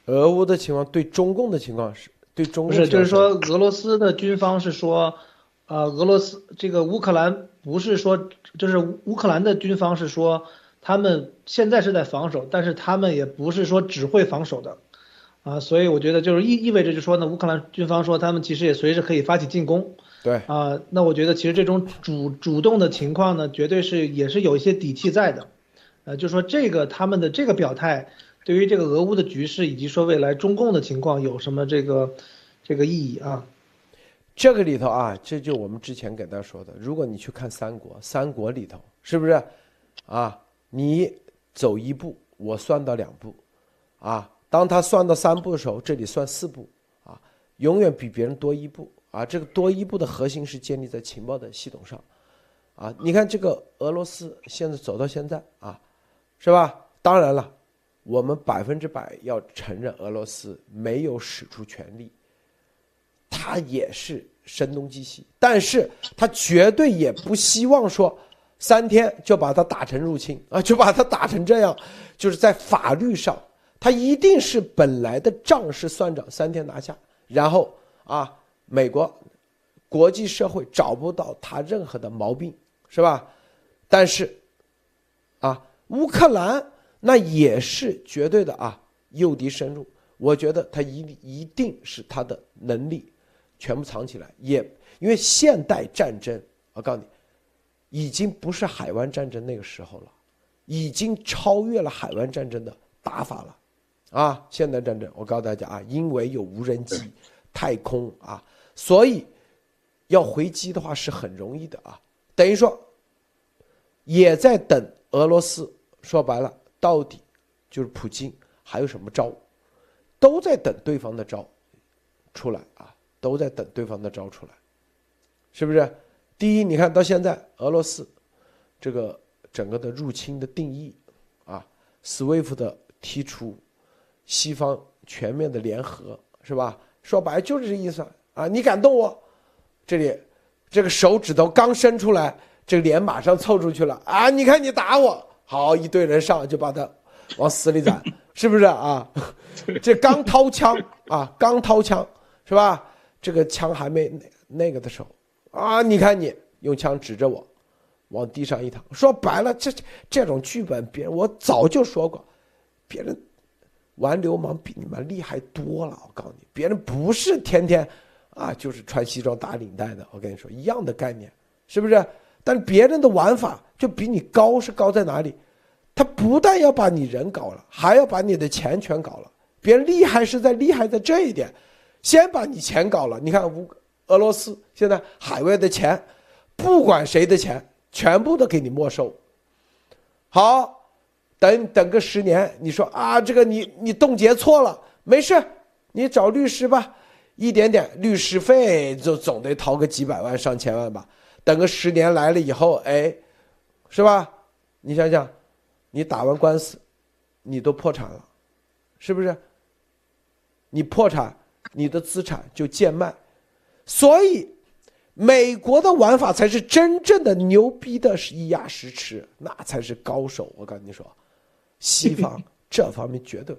[SPEAKER 1] 俄乌的情况对中共的情况是对中共
[SPEAKER 2] 不是，就是说俄罗斯的军方是说，呃，俄罗斯这个乌克兰不是说，就是乌克兰的军方是说，他们现在是在防守，但是他们也不是说只会防守的，啊，所以我觉得就是意意味着就说呢，乌克兰军方说他们其实也随时可以发起进攻，
[SPEAKER 1] 对
[SPEAKER 2] 啊，那我觉得其实这种主主动的情况呢，绝对是也是有一些底气在的，呃，就说这个他们的这个表态，对于这个俄乌的局势以及说未来中共的情况有什么这个这个意义啊？
[SPEAKER 1] 这个里头啊，这就我们之前给大家说的，如果你去看三国，三国里头是不是啊？你走一步，我算到两步，啊，当他算到三步的时候，这里算四步，啊，永远比别人多一步，啊，这个多一步的核心是建立在情报的系统上，啊，你看这个俄罗斯现在走到现在啊，是吧？当然了，我们百分之百要承认俄罗斯没有使出全力，他也是声东击西，但是他绝对也不希望说。三天就把他打成入侵啊，就把他打成这样，就是在法律上，他一定是本来的账是算账，三天拿下，然后啊，美国国际社会找不到他任何的毛病，是吧？但是啊，乌克兰那也是绝对的啊，诱敌深入，我觉得他一一定是他的能力全部藏起来，也因为现代战争，我告诉你。已经不是海湾战争那个时候了，已经超越了海湾战争的打法了，啊，现代战争，我告诉大家啊，因为有无人机、太空啊，所以要回击的话是很容易的啊。等于说，也在等俄罗斯，说白了，到底就是普京还有什么招，都在等对方的招出来啊，都在等对方的招出来，是不是？第一，你看到现在俄罗斯这个整个的入侵的定义啊，SWIFT 的提出，西方全面的联合是吧？说白就是这意思啊！你敢动我，这里这个手指头刚伸出来，这个脸马上凑出去了啊！你看你打我，好一堆人上就把他往死里斩，是不是啊？这刚掏枪啊，刚掏枪是吧？这个枪还没那那个的时候。啊！你看你用枪指着我，往地上一躺。说白了，这这种剧本，别人我早就说过，别人玩流氓比你们厉害多了。我告诉你，别人不是天天啊，就是穿西装打领带的。我跟你说，一样的概念，是不是？但别人的玩法就比你高，是高在哪里？他不但要把你人搞了，还要把你的钱全搞了。别人厉害是在厉害在这一点，先把你钱搞了。你看乌。俄罗斯现在海外的钱，不管谁的钱，全部都给你没收。好，等等个十年，你说啊，这个你你冻结错了，没事，你找律师吧，一点点律师费就总得掏个几百万上千万吧。等个十年来了以后，哎，是吧？你想想，你打完官司，你都破产了，是不是？你破产，你的资产就贱卖。所以，美国的玩法才是真正的牛逼的，是一压十吃，那才是高手。我跟你说，西方这方面绝对，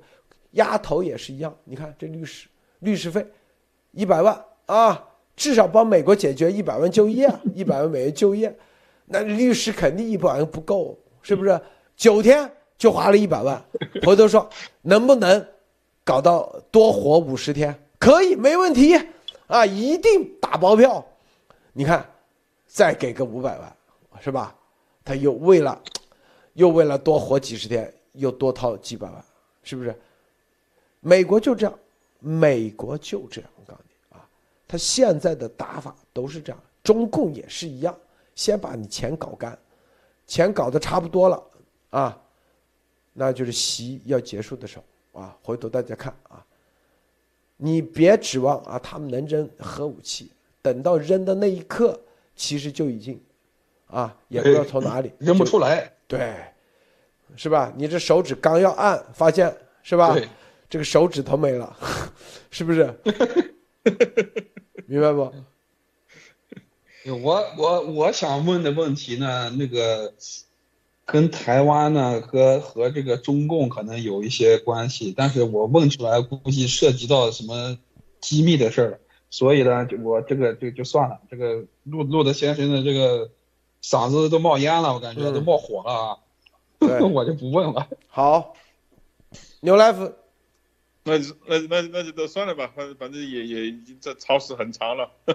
[SPEAKER 1] 丫头也是一样。你看这律师，律师费一百万啊，至少帮美国解决一百万就业，一百万美元就业，那律师肯定一百万不够，是不是？九天就花了一百万，回头说能不能搞到多活五十天？可以，没问题。啊，一定打包票，你看，再给个五百万，是吧？他又为了，又为了多活几十天，又多掏几百万，是不是？美国就这样，美国就这样，我告诉你啊，他现在的打法都是这样，中共也是一样，先把你钱搞干，钱搞得差不多了啊，那就是习要结束的时候啊，回头大家看啊。你别指望啊，他们能扔核武器，等到扔的那一刻，其实就已经，啊，也不知道从哪里
[SPEAKER 4] 扔不出来，
[SPEAKER 1] 对，是吧？你这手指刚要按，发现是吧？这个手指头没了，是不是？明白不？
[SPEAKER 4] 我我我想问的问题呢，那个。跟台湾呢，和和这个中共可能有一些关系，但是我问出来估计涉及到什么机密的事儿，所以呢，就我这个就就算了。这个陆陆德先生的这个嗓子都冒烟了，我感觉都冒火了啊，我就不问了。
[SPEAKER 1] 好，牛来福，
[SPEAKER 3] 那那那那就都算了吧，反正反正也也已经这超时很长了。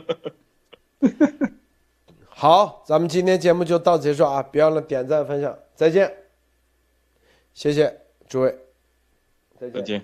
[SPEAKER 1] 好，咱们今天节目就到此结束啊！别忘了点赞分享，再见，谢谢诸位，
[SPEAKER 3] 再见。